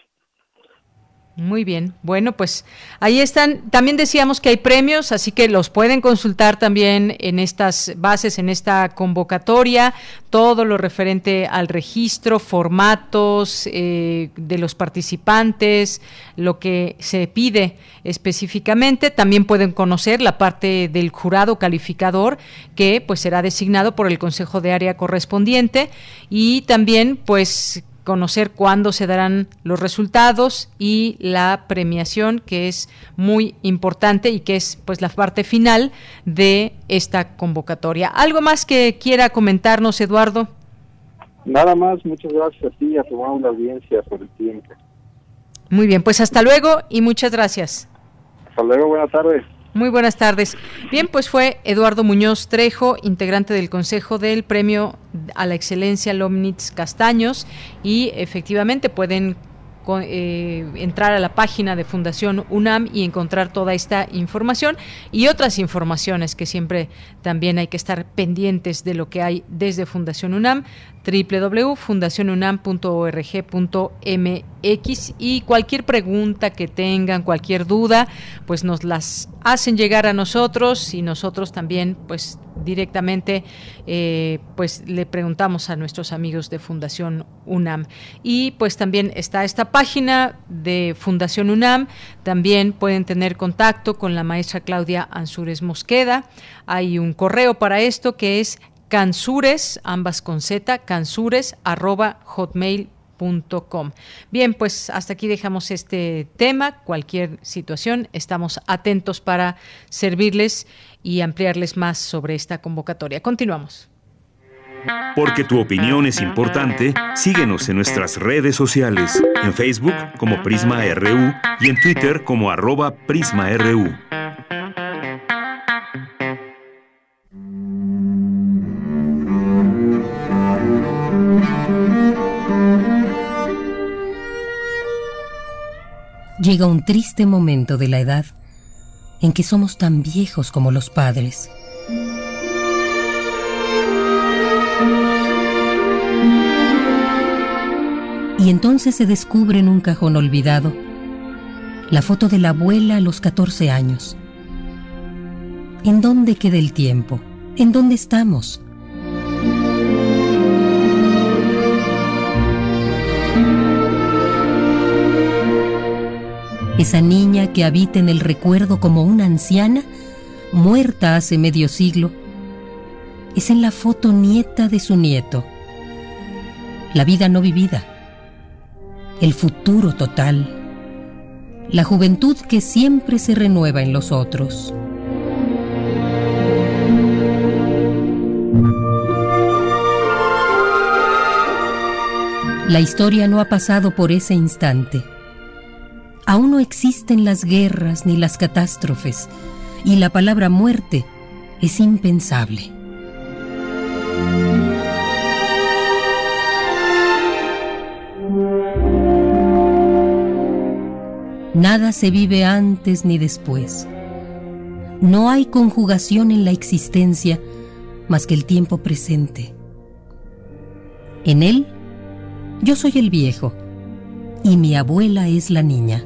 Muy bien. Bueno, pues ahí están. También decíamos que hay premios, así que los pueden consultar también en estas bases, en esta convocatoria, todo lo referente al registro, formatos eh, de los participantes, lo que se pide específicamente. También pueden conocer la parte del jurado calificador que pues será designado por el Consejo de Área correspondiente y también pues conocer cuándo se darán los resultados y la premiación que es muy importante y que es pues la parte final de esta convocatoria. ¿Algo más que quiera comentarnos, Eduardo? Nada más, muchas gracias a ti y a tu la audiencia por el tiempo. Muy bien, pues hasta luego y muchas gracias. Hasta luego, buenas tardes. Muy buenas tardes. Bien, pues fue Eduardo Muñoz Trejo, integrante del Consejo del Premio a la Excelencia Lomnitz Castaños, y efectivamente pueden eh, entrar a la página de Fundación UNAM y encontrar toda esta información y otras informaciones que siempre también hay que estar pendientes de lo que hay desde Fundación UNAM www.fundacionunam.org.mx y cualquier pregunta que tengan, cualquier duda, pues nos las hacen llegar a nosotros y nosotros también pues directamente eh, pues le preguntamos a nuestros amigos de Fundación UNAM. Y pues también está esta página de Fundación UNAM también pueden tener contacto con la maestra Claudia Ansúrez Mosqueda. Hay un correo para esto que es cansures, ambas con z, cansures arroba Bien, pues hasta aquí dejamos este tema. Cualquier situación, estamos atentos para servirles y ampliarles más sobre esta convocatoria. Continuamos. Porque tu opinión es importante, síguenos en nuestras redes sociales, en Facebook como Prisma RU y en Twitter como arroba PrismaRU. Llega un triste momento de la edad en que somos tan viejos como los padres. Y entonces se descubre en un cajón olvidado la foto de la abuela a los 14 años. ¿En dónde queda el tiempo? ¿En dónde estamos? Esa niña que habita en el recuerdo como una anciana, muerta hace medio siglo, es en la foto nieta de su nieto. La vida no vivida el futuro total, la juventud que siempre se renueva en los otros. La historia no ha pasado por ese instante. Aún no existen las guerras ni las catástrofes, y la palabra muerte es impensable. Nada se vive antes ni después. No hay conjugación en la existencia más que el tiempo presente. En él, yo soy el viejo y mi abuela es la niña.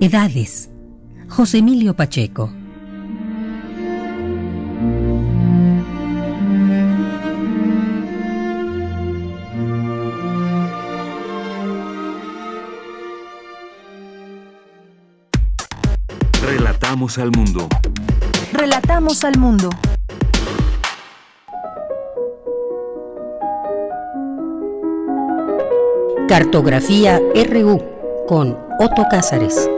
Edades. José Emilio Pacheco. al mundo. Relatamos al mundo. Cartografía RU con Otto Cázares.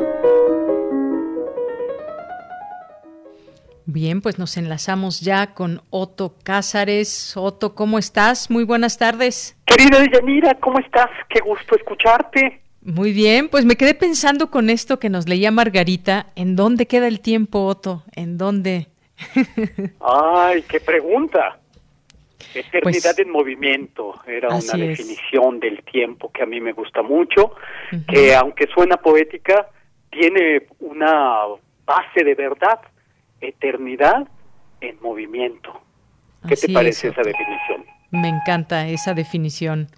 Bien, pues nos enlazamos ya con Otto Cázares. Otto, ¿cómo estás? Muy buenas tardes. Querida Yanira, ¿cómo estás? Qué gusto escucharte. Muy bien, pues me quedé pensando con esto que nos leía Margarita, ¿en dónde queda el tiempo, Otto? ¿En dónde? <laughs> Ay, qué pregunta. Eternidad pues en movimiento era una definición del tiempo que a mí me gusta mucho, que aunque suena poética, tiene una base de verdad, eternidad en movimiento. ¿Qué te parece esa definición? Me encanta esa definición.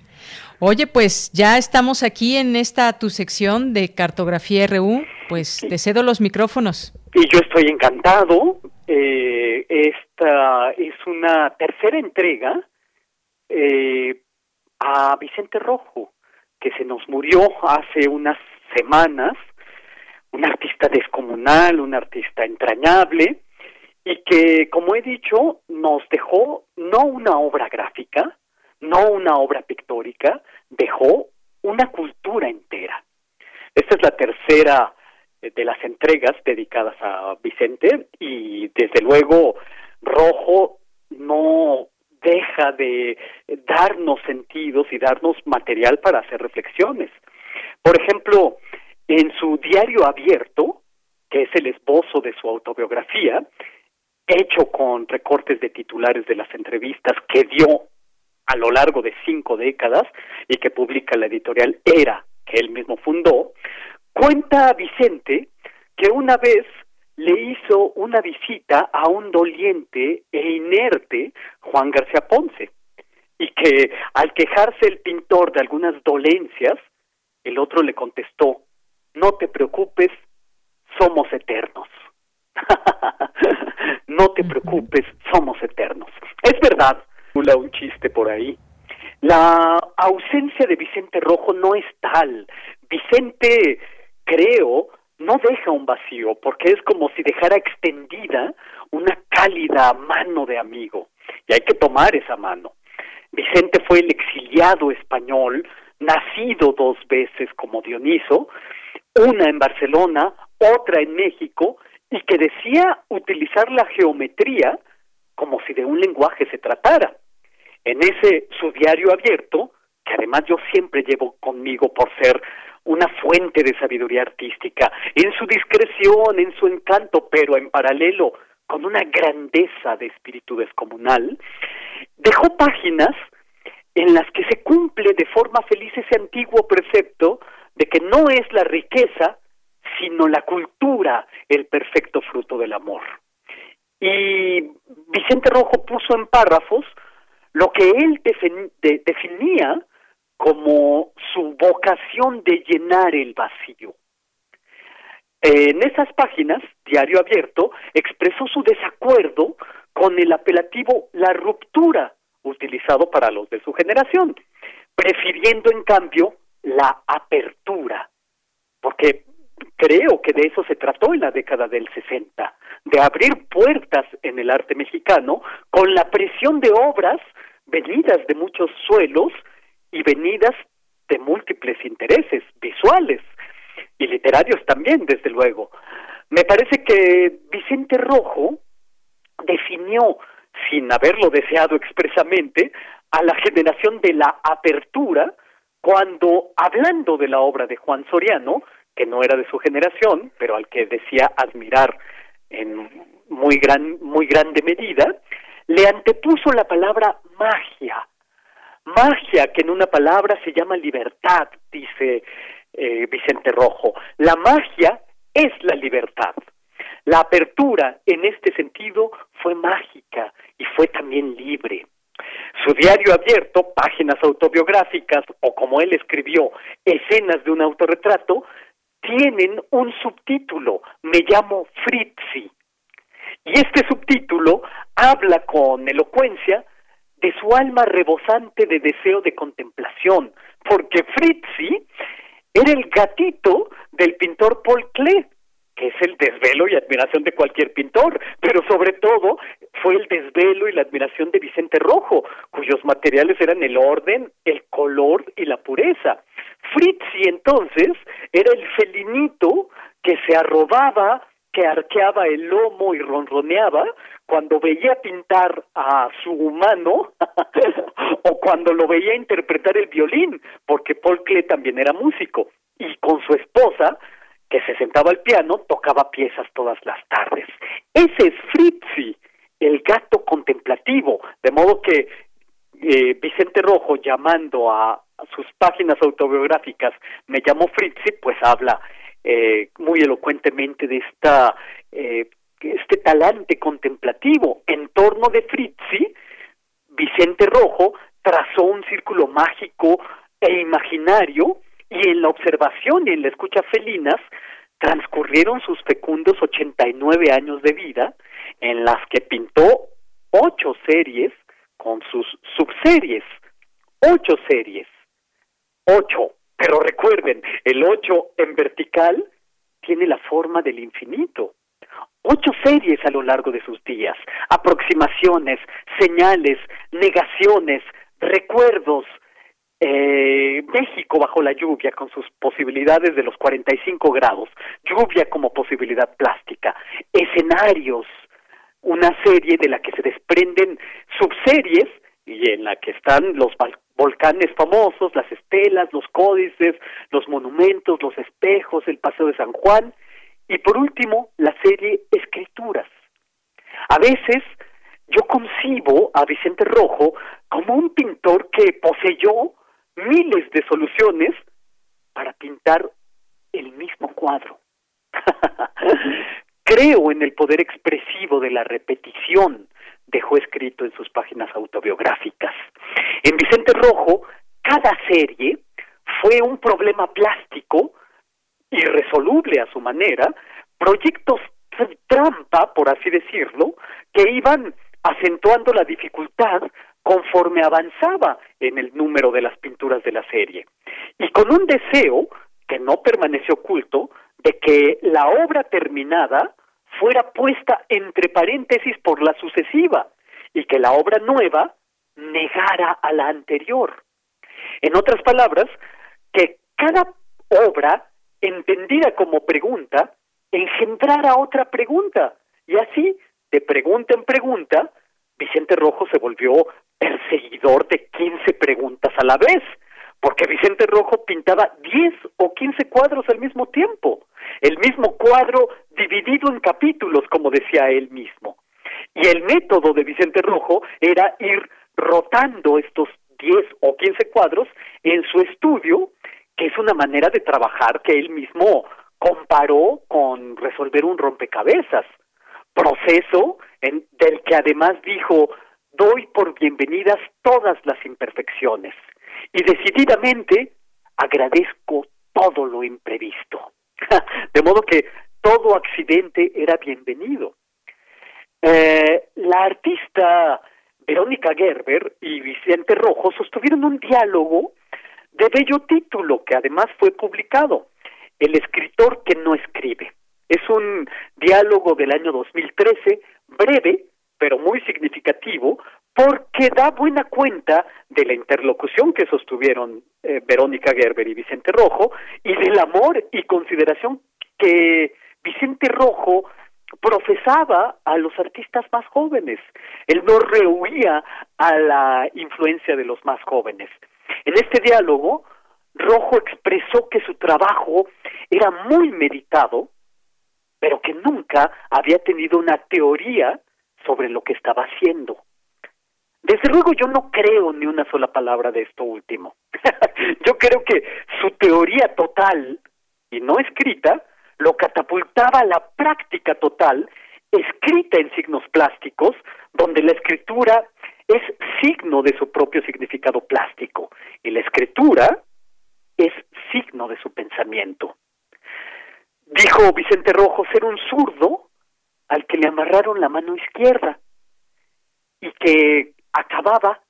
Oye, pues ya estamos aquí en esta tu sección de cartografía RU, pues te cedo los micrófonos. Y yo estoy encantado. Eh, esta es una tercera entrega eh, a Vicente Rojo, que se nos murió hace unas semanas, un artista descomunal, un artista entrañable, y que, como he dicho, nos dejó no una obra gráfica, no una obra pictórica, dejó una cultura entera. Esta es la tercera eh, de las entregas dedicadas a Vicente y desde luego Rojo no deja de darnos sentidos y darnos material para hacer reflexiones. Por ejemplo, en su diario abierto, que es el esbozo de su autobiografía, hecho con recortes de titulares de las entrevistas que dio a lo largo de cinco décadas y que publica la editorial Era, que él mismo fundó, cuenta a Vicente que una vez le hizo una visita a un doliente e inerte Juan García Ponce y que al quejarse el pintor de algunas dolencias, el otro le contestó, no te preocupes, somos eternos. <laughs> no te preocupes, somos eternos. Es verdad, un chiste por ahí. La ausencia de Vicente Rojo no es tal. Vicente, creo, no deja un vacío, porque es como si dejara extendida una cálida mano de amigo. Y hay que tomar esa mano. Vicente fue el exiliado español, nacido dos veces como Dioniso, una en Barcelona, otra en México, y que decía utilizar la geometría como si de un lenguaje se tratara. En ese su diario abierto, que además yo siempre llevo conmigo por ser una fuente de sabiduría artística, en su discreción, en su encanto, pero en paralelo con una grandeza de espíritu descomunal, dejó páginas en las que se cumple de forma feliz ese antiguo precepto de que no es la riqueza, sino la cultura el perfecto fruto del amor. Y Vicente Rojo puso en párrafos lo que él definía como su vocación de llenar el vacío. En esas páginas, Diario Abierto expresó su desacuerdo con el apelativo la ruptura utilizado para los de su generación, prefiriendo en cambio la apertura, porque creo que de eso se trató en la década del 60, de abrir puertas en el arte mexicano con la presión de obras venidas de muchos suelos y venidas de múltiples intereses visuales y literarios también, desde luego. Me parece que Vicente Rojo definió, sin haberlo deseado expresamente, a la generación de la apertura cuando, hablando de la obra de Juan Soriano, que no era de su generación, pero al que decía admirar en muy gran muy grande medida, le antepuso la palabra magia. Magia, que en una palabra se llama libertad, dice eh, Vicente Rojo. La magia es la libertad. La apertura en este sentido fue mágica y fue también libre. Su diario abierto, páginas autobiográficas o como él escribió, escenas de un autorretrato, tienen un subtítulo, me llamo Fritzi. Y este subtítulo habla con elocuencia de su alma rebosante de deseo de contemplación, porque Fritzi era el gatito del pintor Paul Klee, que es el desvelo y admiración de cualquier pintor, pero sobre todo fue el desvelo y la admiración de Vicente Rojo, cuyos materiales eran el orden, el color y la pureza. Fritzi entonces era el felinito que se arrobaba, que arqueaba el lomo y ronroneaba cuando veía pintar a su humano <laughs> o cuando lo veía interpretar el violín, porque Paul Klee también era músico y con su esposa que se sentaba al piano tocaba piezas todas las tardes. Ese es Fritzi, el gato contemplativo, de modo que eh, Vicente Rojo llamando a, sus páginas autobiográficas me llamó Fritzi, pues habla eh, muy elocuentemente de esta eh, este talante contemplativo. En torno de Fritzi, Vicente Rojo trazó un círculo mágico e imaginario y en la observación y en la escucha felinas transcurrieron sus fecundos 89 años de vida en las que pintó ocho series con sus subseries. Ocho series. Ocho. Pero recuerden, el ocho en vertical tiene la forma del infinito. Ocho series a lo largo de sus días. Aproximaciones, señales, negaciones, recuerdos, eh, México bajo la lluvia con sus posibilidades de los 45 grados, lluvia como posibilidad plástica, escenarios, una serie de la que se desprenden subseries y en la que están los volcanes famosos, las estelas, los códices, los monumentos, los espejos, el Paseo de San Juan y por último la serie Escrituras. A veces yo concibo a Vicente Rojo como un pintor que poseyó miles de soluciones para pintar el mismo cuadro. <laughs> Creo en el poder expresivo de la repetición, dejó escrito en sus páginas autobiográficas. En Vicente Rojo, cada serie fue un problema plástico irresoluble a su manera, proyectos trampa, por así decirlo, que iban acentuando la dificultad conforme avanzaba en el número de las pinturas de la serie. Y con un deseo, que no permaneció oculto, de que la obra terminada fuera puesta entre paréntesis por la sucesiva y que la obra nueva negara a la anterior. En otras palabras, que cada obra, entendida como pregunta, engendrara otra pregunta. Y así, de pregunta en pregunta, Vicente Rojo se volvió perseguidor de 15 preguntas a la vez, porque Vicente Rojo pintaba 10 o 15 cuadros al mismo tiempo, el mismo cuadro dividido en capítulos, como decía él mismo. Y el método de Vicente Rojo era ir rotando estos 10 o 15 cuadros en su estudio, que es una manera de trabajar que él mismo comparó con resolver un rompecabezas, proceso en, del que además dijo, doy por bienvenidas todas las imperfecciones y decididamente agradezco todo lo imprevisto. <laughs> de modo que todo accidente era bienvenido. Eh, la artista Verónica Gerber y Vicente Rojo sostuvieron un diálogo de bello título que además fue publicado, El escritor que no escribe. Es un diálogo del año 2013, breve, pero muy significativo, porque da buena cuenta de la interlocución que sostuvieron eh, Verónica Gerber y Vicente Rojo y del amor y consideración que Vicente Rojo profesaba a los artistas más jóvenes. Él no rehuía a la influencia de los más jóvenes. En este diálogo, Rojo expresó que su trabajo era muy meditado, pero que nunca había tenido una teoría sobre lo que estaba haciendo. Desde luego yo no creo ni una sola palabra de esto último. <laughs> yo creo que su teoría total y no escrita lo catapultaba a la práctica total escrita en signos plásticos, donde la escritura es signo de su propio significado plástico y la escritura es signo de su pensamiento. Dijo Vicente Rojo ser un zurdo al que le amarraron la mano izquierda y que acababa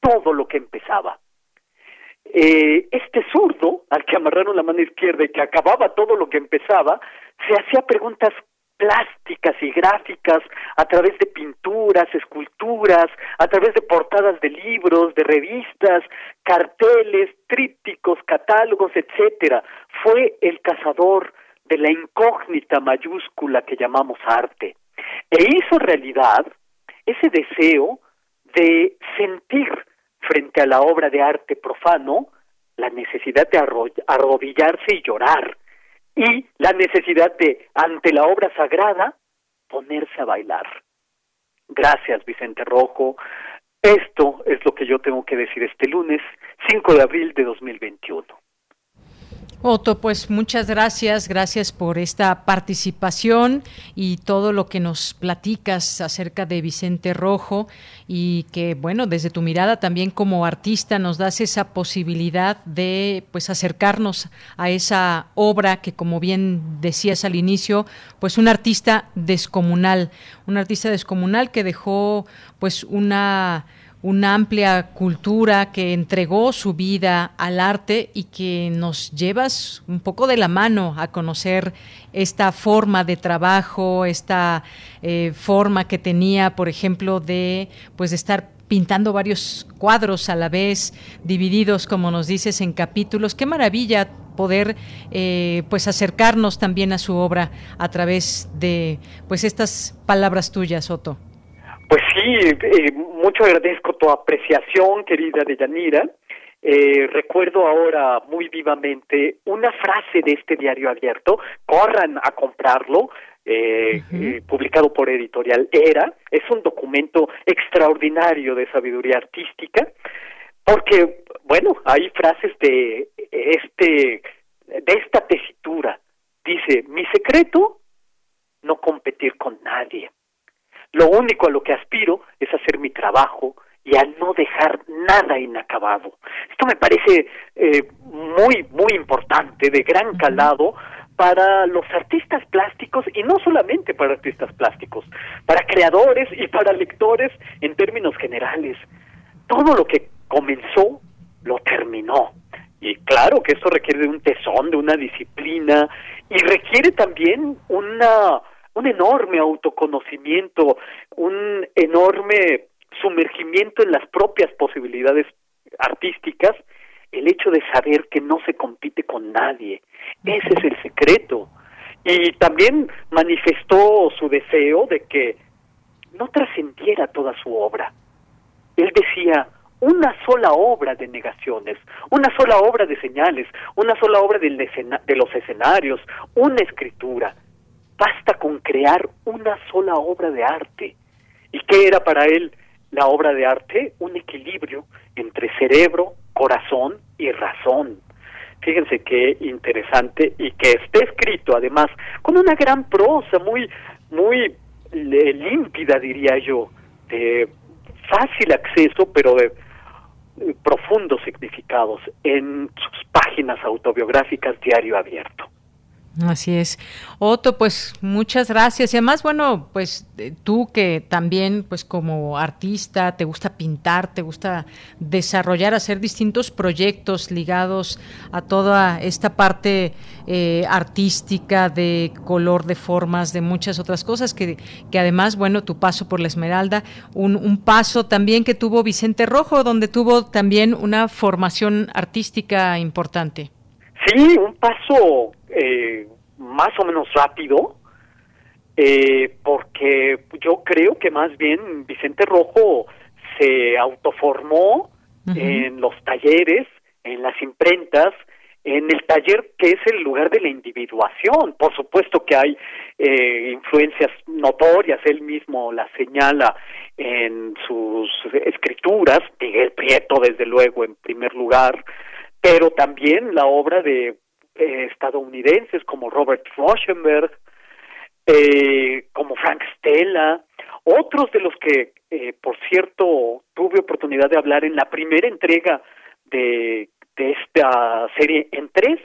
todo lo que empezaba. Eh, este zurdo, al que amarraron la mano izquierda y que acababa todo lo que empezaba, se hacía preguntas plásticas y gráficas a través de pinturas, esculturas, a través de portadas de libros, de revistas, carteles, trípticos, catálogos, etcétera. Fue el cazador de la incógnita mayúscula que llamamos arte. E hizo realidad ese deseo de sentir frente a la obra de arte profano la necesidad de arrodillarse y llorar y la necesidad de, ante la obra sagrada, ponerse a bailar. Gracias, Vicente Rojo. Esto es lo que yo tengo que decir este lunes, 5 de abril de 2021. Otto, pues muchas gracias, gracias por esta participación y todo lo que nos platicas acerca de Vicente Rojo y que bueno, desde tu mirada también como artista nos das esa posibilidad de pues acercarnos a esa obra que como bien decías al inicio, pues un artista descomunal, un artista descomunal que dejó pues una una amplia cultura que entregó su vida al arte y que nos llevas un poco de la mano a conocer esta forma de trabajo, esta eh, forma que tenía, por ejemplo, de pues de estar pintando varios cuadros a la vez, divididos, como nos dices, en capítulos. Qué maravilla poder eh, pues acercarnos también a su obra a través de pues estas palabras tuyas, Otto. Pues sí, eh, mucho agradezco tu apreciación, querida Deyanira. Eh, recuerdo ahora muy vivamente una frase de este diario abierto, corran a comprarlo, eh, eh, publicado por Editorial Era, es un documento extraordinario de sabiduría artística, porque, bueno, hay frases de este, de esta tesitura. Dice, mi secreto, no competir con nadie. Lo único a lo que aspiro es hacer mi trabajo y a no dejar nada inacabado. Esto me parece eh, muy, muy importante, de gran calado, para los artistas plásticos y no solamente para artistas plásticos, para creadores y para lectores en términos generales. Todo lo que comenzó lo terminó. Y claro que esto requiere de un tesón, de una disciplina y requiere también una un enorme autoconocimiento, un enorme sumergimiento en las propias posibilidades artísticas, el hecho de saber que no se compite con nadie. Ese es el secreto. Y también manifestó su deseo de que no trascendiera toda su obra. Él decía, una sola obra de negaciones, una sola obra de señales, una sola obra de los escenarios, una escritura. Basta con crear una sola obra de arte. ¿Y qué era para él la obra de arte? Un equilibrio entre cerebro, corazón y razón. Fíjense qué interesante y que esté escrito además con una gran prosa muy muy límpida diría yo, de fácil acceso pero de profundos significados en sus páginas autobiográficas diario abierto. Así es. Otto, pues muchas gracias. Y además, bueno, pues eh, tú que también, pues como artista, te gusta pintar, te gusta desarrollar, hacer distintos proyectos ligados a toda esta parte eh, artística, de color, de formas, de muchas otras cosas, que, que además, bueno, tu paso por la Esmeralda, un, un paso también que tuvo Vicente Rojo, donde tuvo también una formación artística importante. Sí, un paso eh, más o menos rápido, eh, porque yo creo que más bien Vicente Rojo se autoformó en los talleres, en las imprentas, en el taller que es el lugar de la individuación. Por supuesto que hay eh, influencias notorias, él mismo las señala en sus escrituras, Miguel Prieto desde luego en primer lugar, pero también la obra de eh, estadounidenses como Robert Rauschenberg, eh, como Frank Stella, otros de los que, eh, por cierto, tuve oportunidad de hablar en la primera entrega de, de esta serie en tres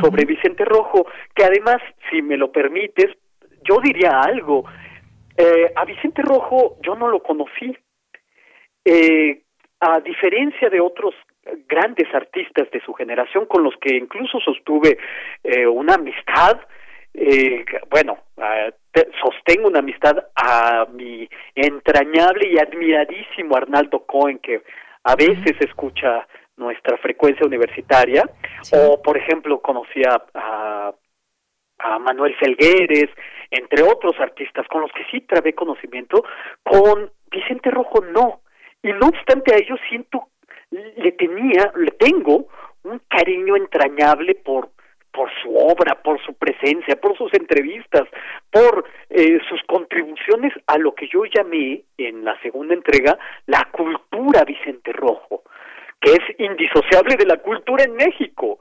sobre Vicente Rojo, que además, si me lo permites, yo diría algo. Eh, a Vicente Rojo yo no lo conocí. Eh, a diferencia de otros grandes artistas de su generación con los que incluso sostuve eh, una amistad eh, bueno sostengo una amistad a mi entrañable y admiradísimo Arnaldo Cohen que a veces escucha nuestra frecuencia universitaria. O por ejemplo conocía a, a Manuel Felgueres entre otros artistas con los que sí trabé conocimiento con Vicente Rojo no. Y no obstante a ello siento le tenía, le tengo un cariño entrañable por por su obra, por su presencia, por sus entrevistas, por eh, sus contribuciones a lo que yo llamé en la segunda entrega la cultura Vicente Rojo, que es indisociable de la cultura en México,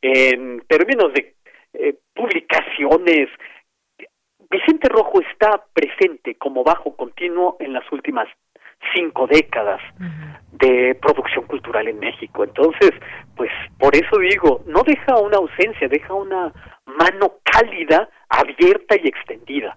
en términos de eh, publicaciones. Vicente Rojo está presente como bajo continuo en las últimas cinco décadas de producción cultural en México. Entonces, pues por eso digo, no deja una ausencia, deja una mano cálida, abierta y extendida.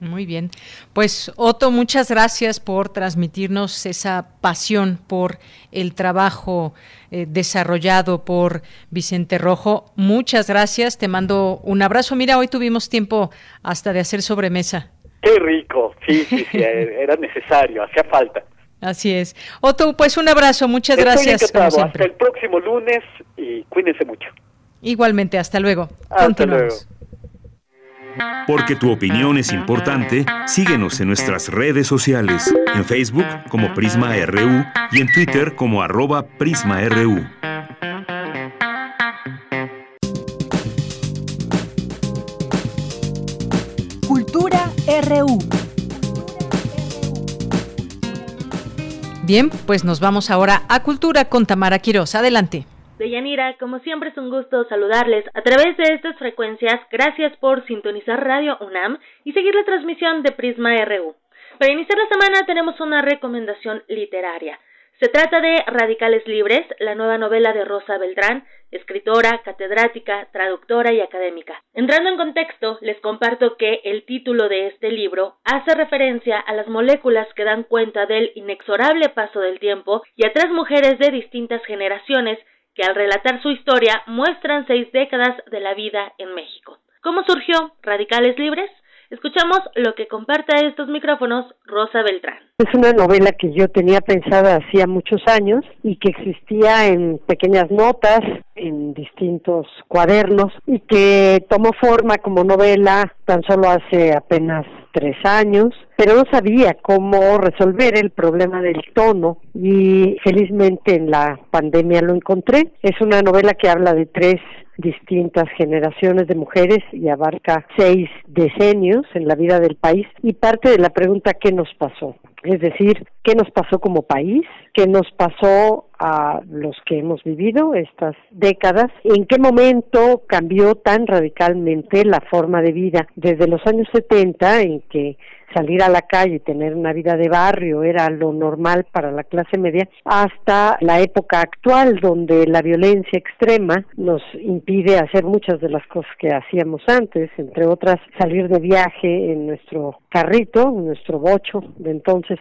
Muy bien. Pues Otto, muchas gracias por transmitirnos esa pasión por el trabajo eh, desarrollado por Vicente Rojo. Muchas gracias. Te mando un abrazo. Mira, hoy tuvimos tiempo hasta de hacer sobremesa. Qué rico. Sí, sí, sí, <laughs> era necesario, hacía falta. Así es. Otto, pues un abrazo, muchas gracias. Hasta el próximo lunes y cuídense mucho. Igualmente, hasta luego. Hasta luego. Porque tu opinión es importante, síguenos en nuestras redes sociales, en Facebook como Prisma RU y en Twitter como arroba PrismaRU. Cultura RU. Bien, pues nos vamos ahora a Cultura con Tamara Quiroz. Adelante. Deyanira, como siempre es un gusto saludarles a través de estas frecuencias. Gracias por sintonizar Radio UNAM y seguir la transmisión de Prisma RU. Para iniciar la semana tenemos una recomendación literaria. Se trata de Radicales Libres, la nueva novela de Rosa Beltrán, escritora, catedrática, traductora y académica. Entrando en contexto, les comparto que el título de este libro hace referencia a las moléculas que dan cuenta del inexorable paso del tiempo y a tres mujeres de distintas generaciones que al relatar su historia muestran seis décadas de la vida en México. ¿Cómo surgió Radicales Libres? Escuchamos lo que comparte a estos micrófonos Rosa Beltrán. Es una novela que yo tenía pensada hacía muchos años y que existía en pequeñas notas, en distintos cuadernos y que tomó forma como novela tan solo hace apenas tres años, pero no sabía cómo resolver el problema del tono y felizmente en la pandemia lo encontré. Es una novela que habla de tres distintas generaciones de mujeres y abarca seis decenios en la vida del país y parte de la pregunta ¿qué nos pasó? Es decir, ¿qué nos pasó como país? ¿Qué nos pasó a los que hemos vivido estas décadas? ¿En qué momento cambió tan radicalmente la forma de vida? Desde los años 70, en que salir a la calle y tener una vida de barrio era lo normal para la clase media, hasta la época actual donde la violencia extrema nos impide hacer muchas de las cosas que hacíamos antes, entre otras salir de viaje en nuestro carrito, en nuestro bocho de entonces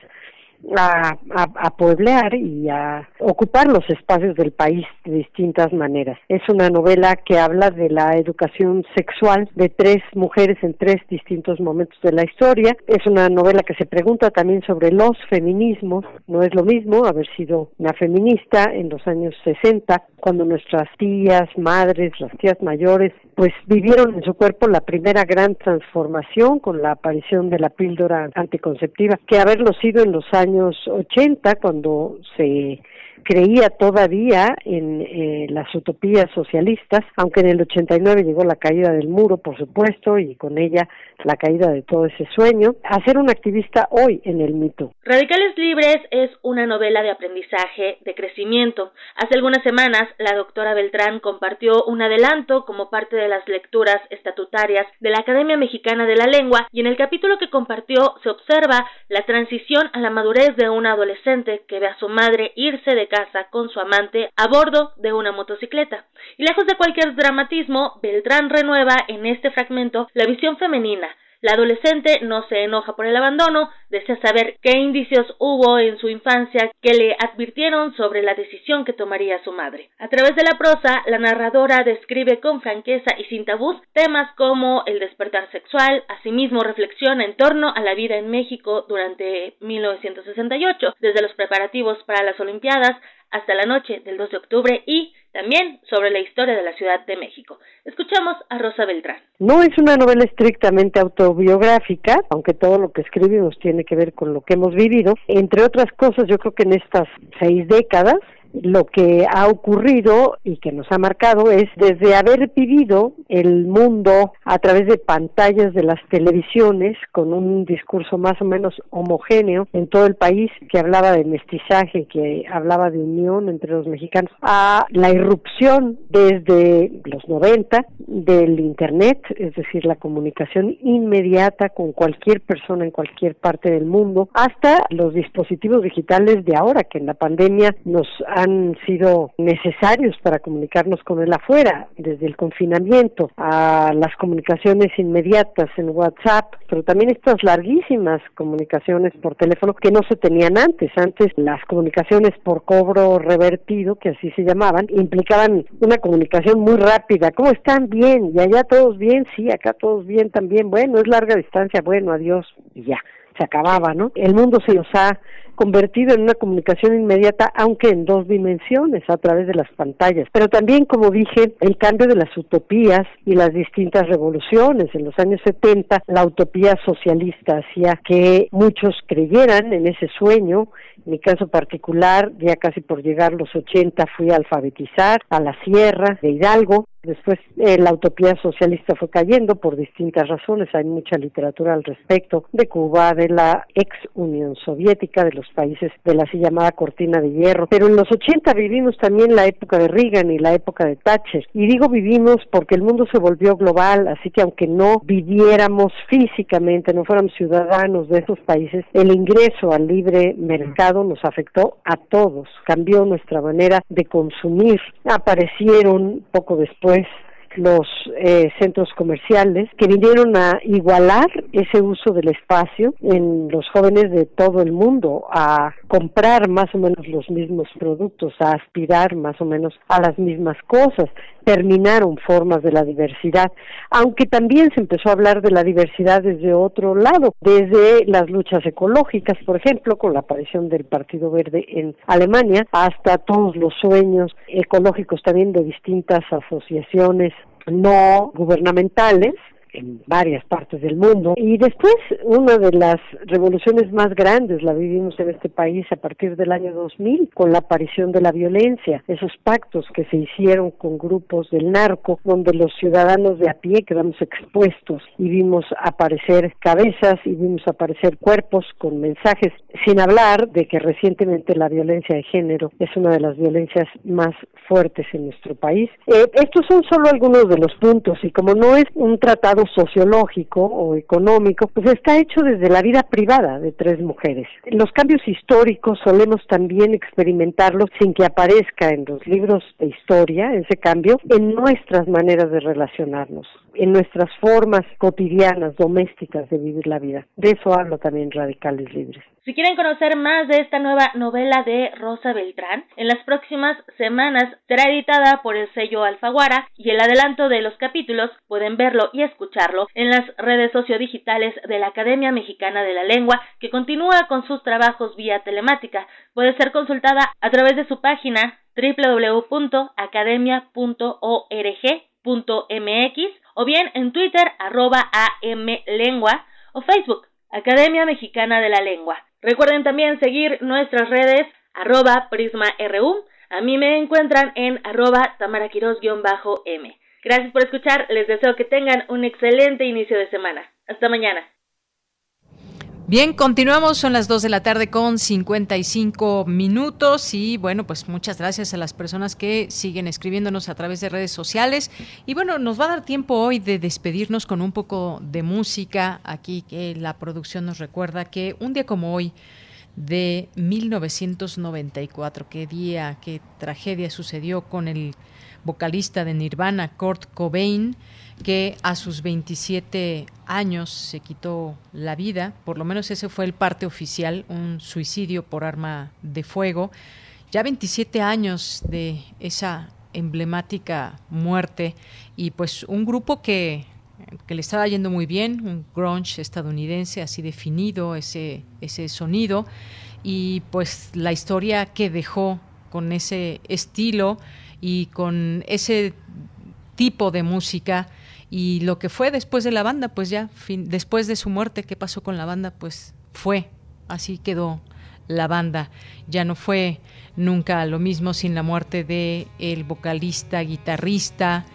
a, a, pueblear y a ocupar los espacios del país de distintas maneras. Es una novela que habla de la educación sexual de tres mujeres en tres distintos momentos de la historia. Es una novela que se pregunta también sobre los feminismos. No es lo mismo haber sido una feminista en los años 60, cuando nuestras tías, madres, las tías mayores, pues vivieron en su cuerpo la primera gran transformación con la aparición de la píldora anticonceptiva, que haberlo sido en los años años 80, cuando se creía todavía en eh, las utopías socialistas, aunque en el 89 llegó la caída del muro, por supuesto, y con ella la caída de todo ese sueño, a ser un activista hoy en el mito. Radicales Libres es una novela de aprendizaje, de crecimiento. Hace algunas semanas, la doctora Beltrán compartió un adelanto como parte de las lecturas estatutarias de la Academia Mexicana de la Lengua y en el capítulo que compartió se observa la transición a la madurez de una adolescente que ve a su madre irse de casa con su amante a bordo de una motocicleta. Y lejos de cualquier dramatismo, Beltrán renueva en este fragmento la visión femenina, la adolescente no se enoja por el abandono, desea saber qué indicios hubo en su infancia que le advirtieron sobre la decisión que tomaría su madre. A través de la prosa, la narradora describe con franqueza y sin tabús temas como el despertar sexual, asimismo reflexiona en torno a la vida en México durante 1968, desde los preparativos para las Olimpiadas hasta la noche del 2 de octubre y también sobre la historia de la Ciudad de México. Escuchamos a Rosa Beltrán. No es una novela estrictamente autobiográfica, aunque todo lo que escribimos tiene que ver con lo que hemos vivido. Entre otras cosas, yo creo que en estas seis décadas lo que ha ocurrido y que nos ha marcado es desde haber vivido el mundo a través de pantallas de las televisiones con un discurso más o menos homogéneo en todo el país que hablaba de mestizaje, que hablaba de unión entre los mexicanos, a la irrupción desde los 90 del Internet, es decir, la comunicación inmediata con cualquier persona en cualquier parte del mundo, hasta los dispositivos digitales de ahora que en la pandemia nos han sido necesarios para comunicarnos con él afuera, desde el confinamiento a las comunicaciones inmediatas en WhatsApp, pero también estas larguísimas comunicaciones por teléfono que no se tenían antes. Antes las comunicaciones por cobro revertido, que así se llamaban, implicaban una comunicación muy rápida. ¿Cómo están? Bien. ¿Y allá todos bien? Sí, acá todos bien también. Bueno, es larga distancia. Bueno, adiós. Y ya se acababa, ¿no? El mundo se nos ha convertido en una comunicación inmediata, aunque en dos dimensiones, a través de las pantallas. Pero también, como dije, el cambio de las utopías y las distintas revoluciones. En los años 70, la utopía socialista hacía que muchos creyeran en ese sueño. En mi caso particular, ya casi por llegar los 80, fui a alfabetizar a la sierra de Hidalgo Después eh, la utopía socialista fue cayendo por distintas razones. Hay mucha literatura al respecto de Cuba, de la ex Unión Soviética, de los países de la así llamada cortina de hierro. Pero en los 80 vivimos también la época de Reagan y la época de Thatcher. Y digo vivimos porque el mundo se volvió global, así que aunque no viviéramos físicamente, no fuéramos ciudadanos de esos países, el ingreso al libre mercado nos afectó a todos, cambió nuestra manera de consumir. Aparecieron poco después choice los eh, centros comerciales que vinieron a igualar ese uso del espacio en los jóvenes de todo el mundo, a comprar más o menos los mismos productos, a aspirar más o menos a las mismas cosas. Terminaron formas de la diversidad, aunque también se empezó a hablar de la diversidad desde otro lado, desde las luchas ecológicas, por ejemplo, con la aparición del Partido Verde en Alemania, hasta todos los sueños ecológicos también de distintas asociaciones no gubernamentales en varias partes del mundo. Y después, una de las revoluciones más grandes la vivimos en este país a partir del año 2000, con la aparición de la violencia, esos pactos que se hicieron con grupos del narco, donde los ciudadanos de a pie quedamos expuestos y vimos aparecer cabezas y vimos aparecer cuerpos con mensajes, sin hablar de que recientemente la violencia de género es una de las violencias más fuertes en nuestro país. Eh, estos son solo algunos de los puntos y como no es un tratado sociológico o económico, pues está hecho desde la vida privada de tres mujeres. Los cambios históricos solemos también experimentarlos sin que aparezca en los libros de historia, ese cambio, en nuestras maneras de relacionarnos, en nuestras formas cotidianas, domésticas de vivir la vida. De eso hablo también Radicales Libres. Si quieren conocer más de esta nueva novela de Rosa Beltrán, en las próximas semanas será editada por el sello Alfaguara y el adelanto de los capítulos pueden verlo y escucharlo en las redes sociodigitales de la Academia Mexicana de la Lengua, que continúa con sus trabajos vía telemática. Puede ser consultada a través de su página www.academia.org.mx o bien en Twitter arroba amlengua o Facebook Academia Mexicana de la Lengua. Recuerden también seguir nuestras redes arroba prisma.ru. A mí me encuentran en arroba tamaraquiros-m. Gracias por escuchar, les deseo que tengan un excelente inicio de semana. Hasta mañana. Bien, continuamos, son las 2 de la tarde con 55 minutos y bueno, pues muchas gracias a las personas que siguen escribiéndonos a través de redes sociales. Y bueno, nos va a dar tiempo hoy de despedirnos con un poco de música. Aquí que la producción nos recuerda que un día como hoy de 1994, qué día, qué tragedia sucedió con el vocalista de Nirvana, Kurt Cobain, que a sus 27 años se quitó la vida, por lo menos ese fue el parte oficial, un suicidio por arma de fuego. Ya 27 años de esa emblemática muerte y pues un grupo que, que le estaba yendo muy bien, un grunge estadounidense así definido ese, ese sonido y pues la historia que dejó con ese estilo y con ese tipo de música y lo que fue después de la banda, pues ya, después de su muerte, ¿qué pasó con la banda? Pues fue, así quedó la banda. Ya no fue nunca lo mismo sin la muerte de el vocalista, guitarrista.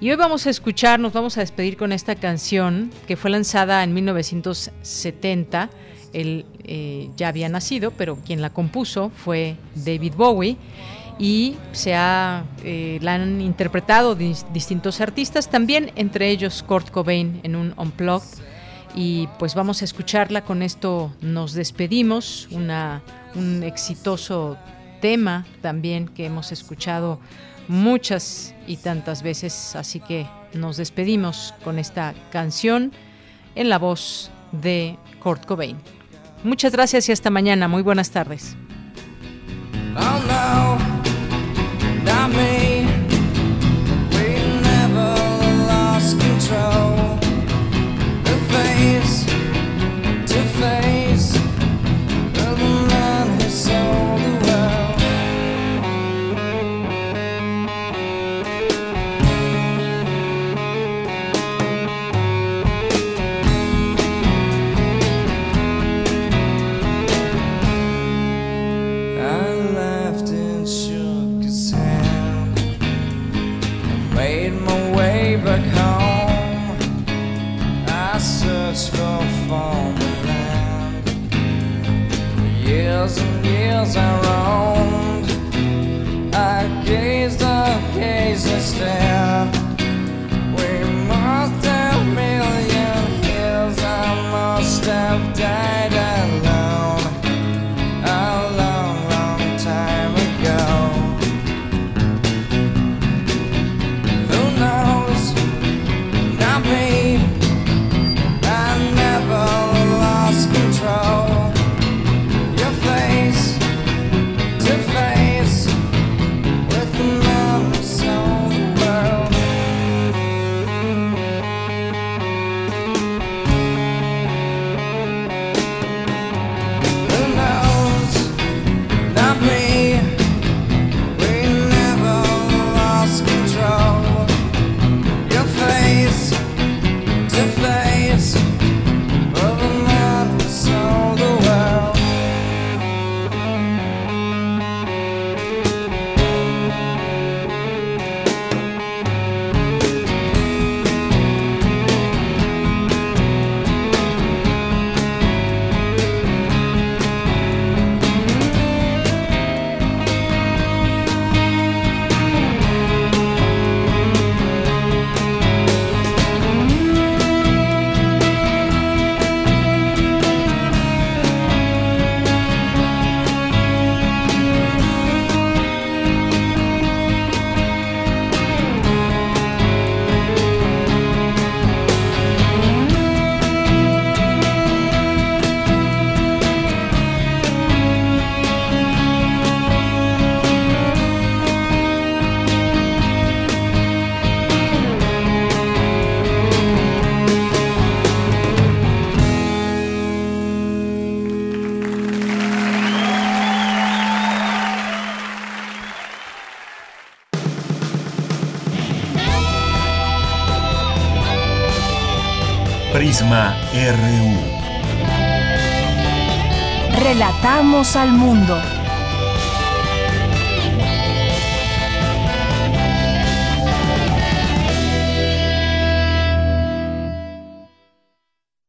Y hoy vamos a escuchar, nos vamos a despedir con esta canción que fue lanzada en 1970. Él eh, ya había nacido, pero quien la compuso fue David Bowie y se ha, eh, la han interpretado distintos artistas, también entre ellos Kurt Cobain en un Unplugged. Y pues vamos a escucharla, con esto nos despedimos, un exitoso tema también que hemos escuchado muchas y tantas veces, así que nos despedimos con esta canción en la voz de Kurt Cobain. Muchas gracias y hasta mañana. Muy buenas tardes. Face hills I roamed. I gazed, I gazed and stared. We must have million hills I must have died. Al mundo.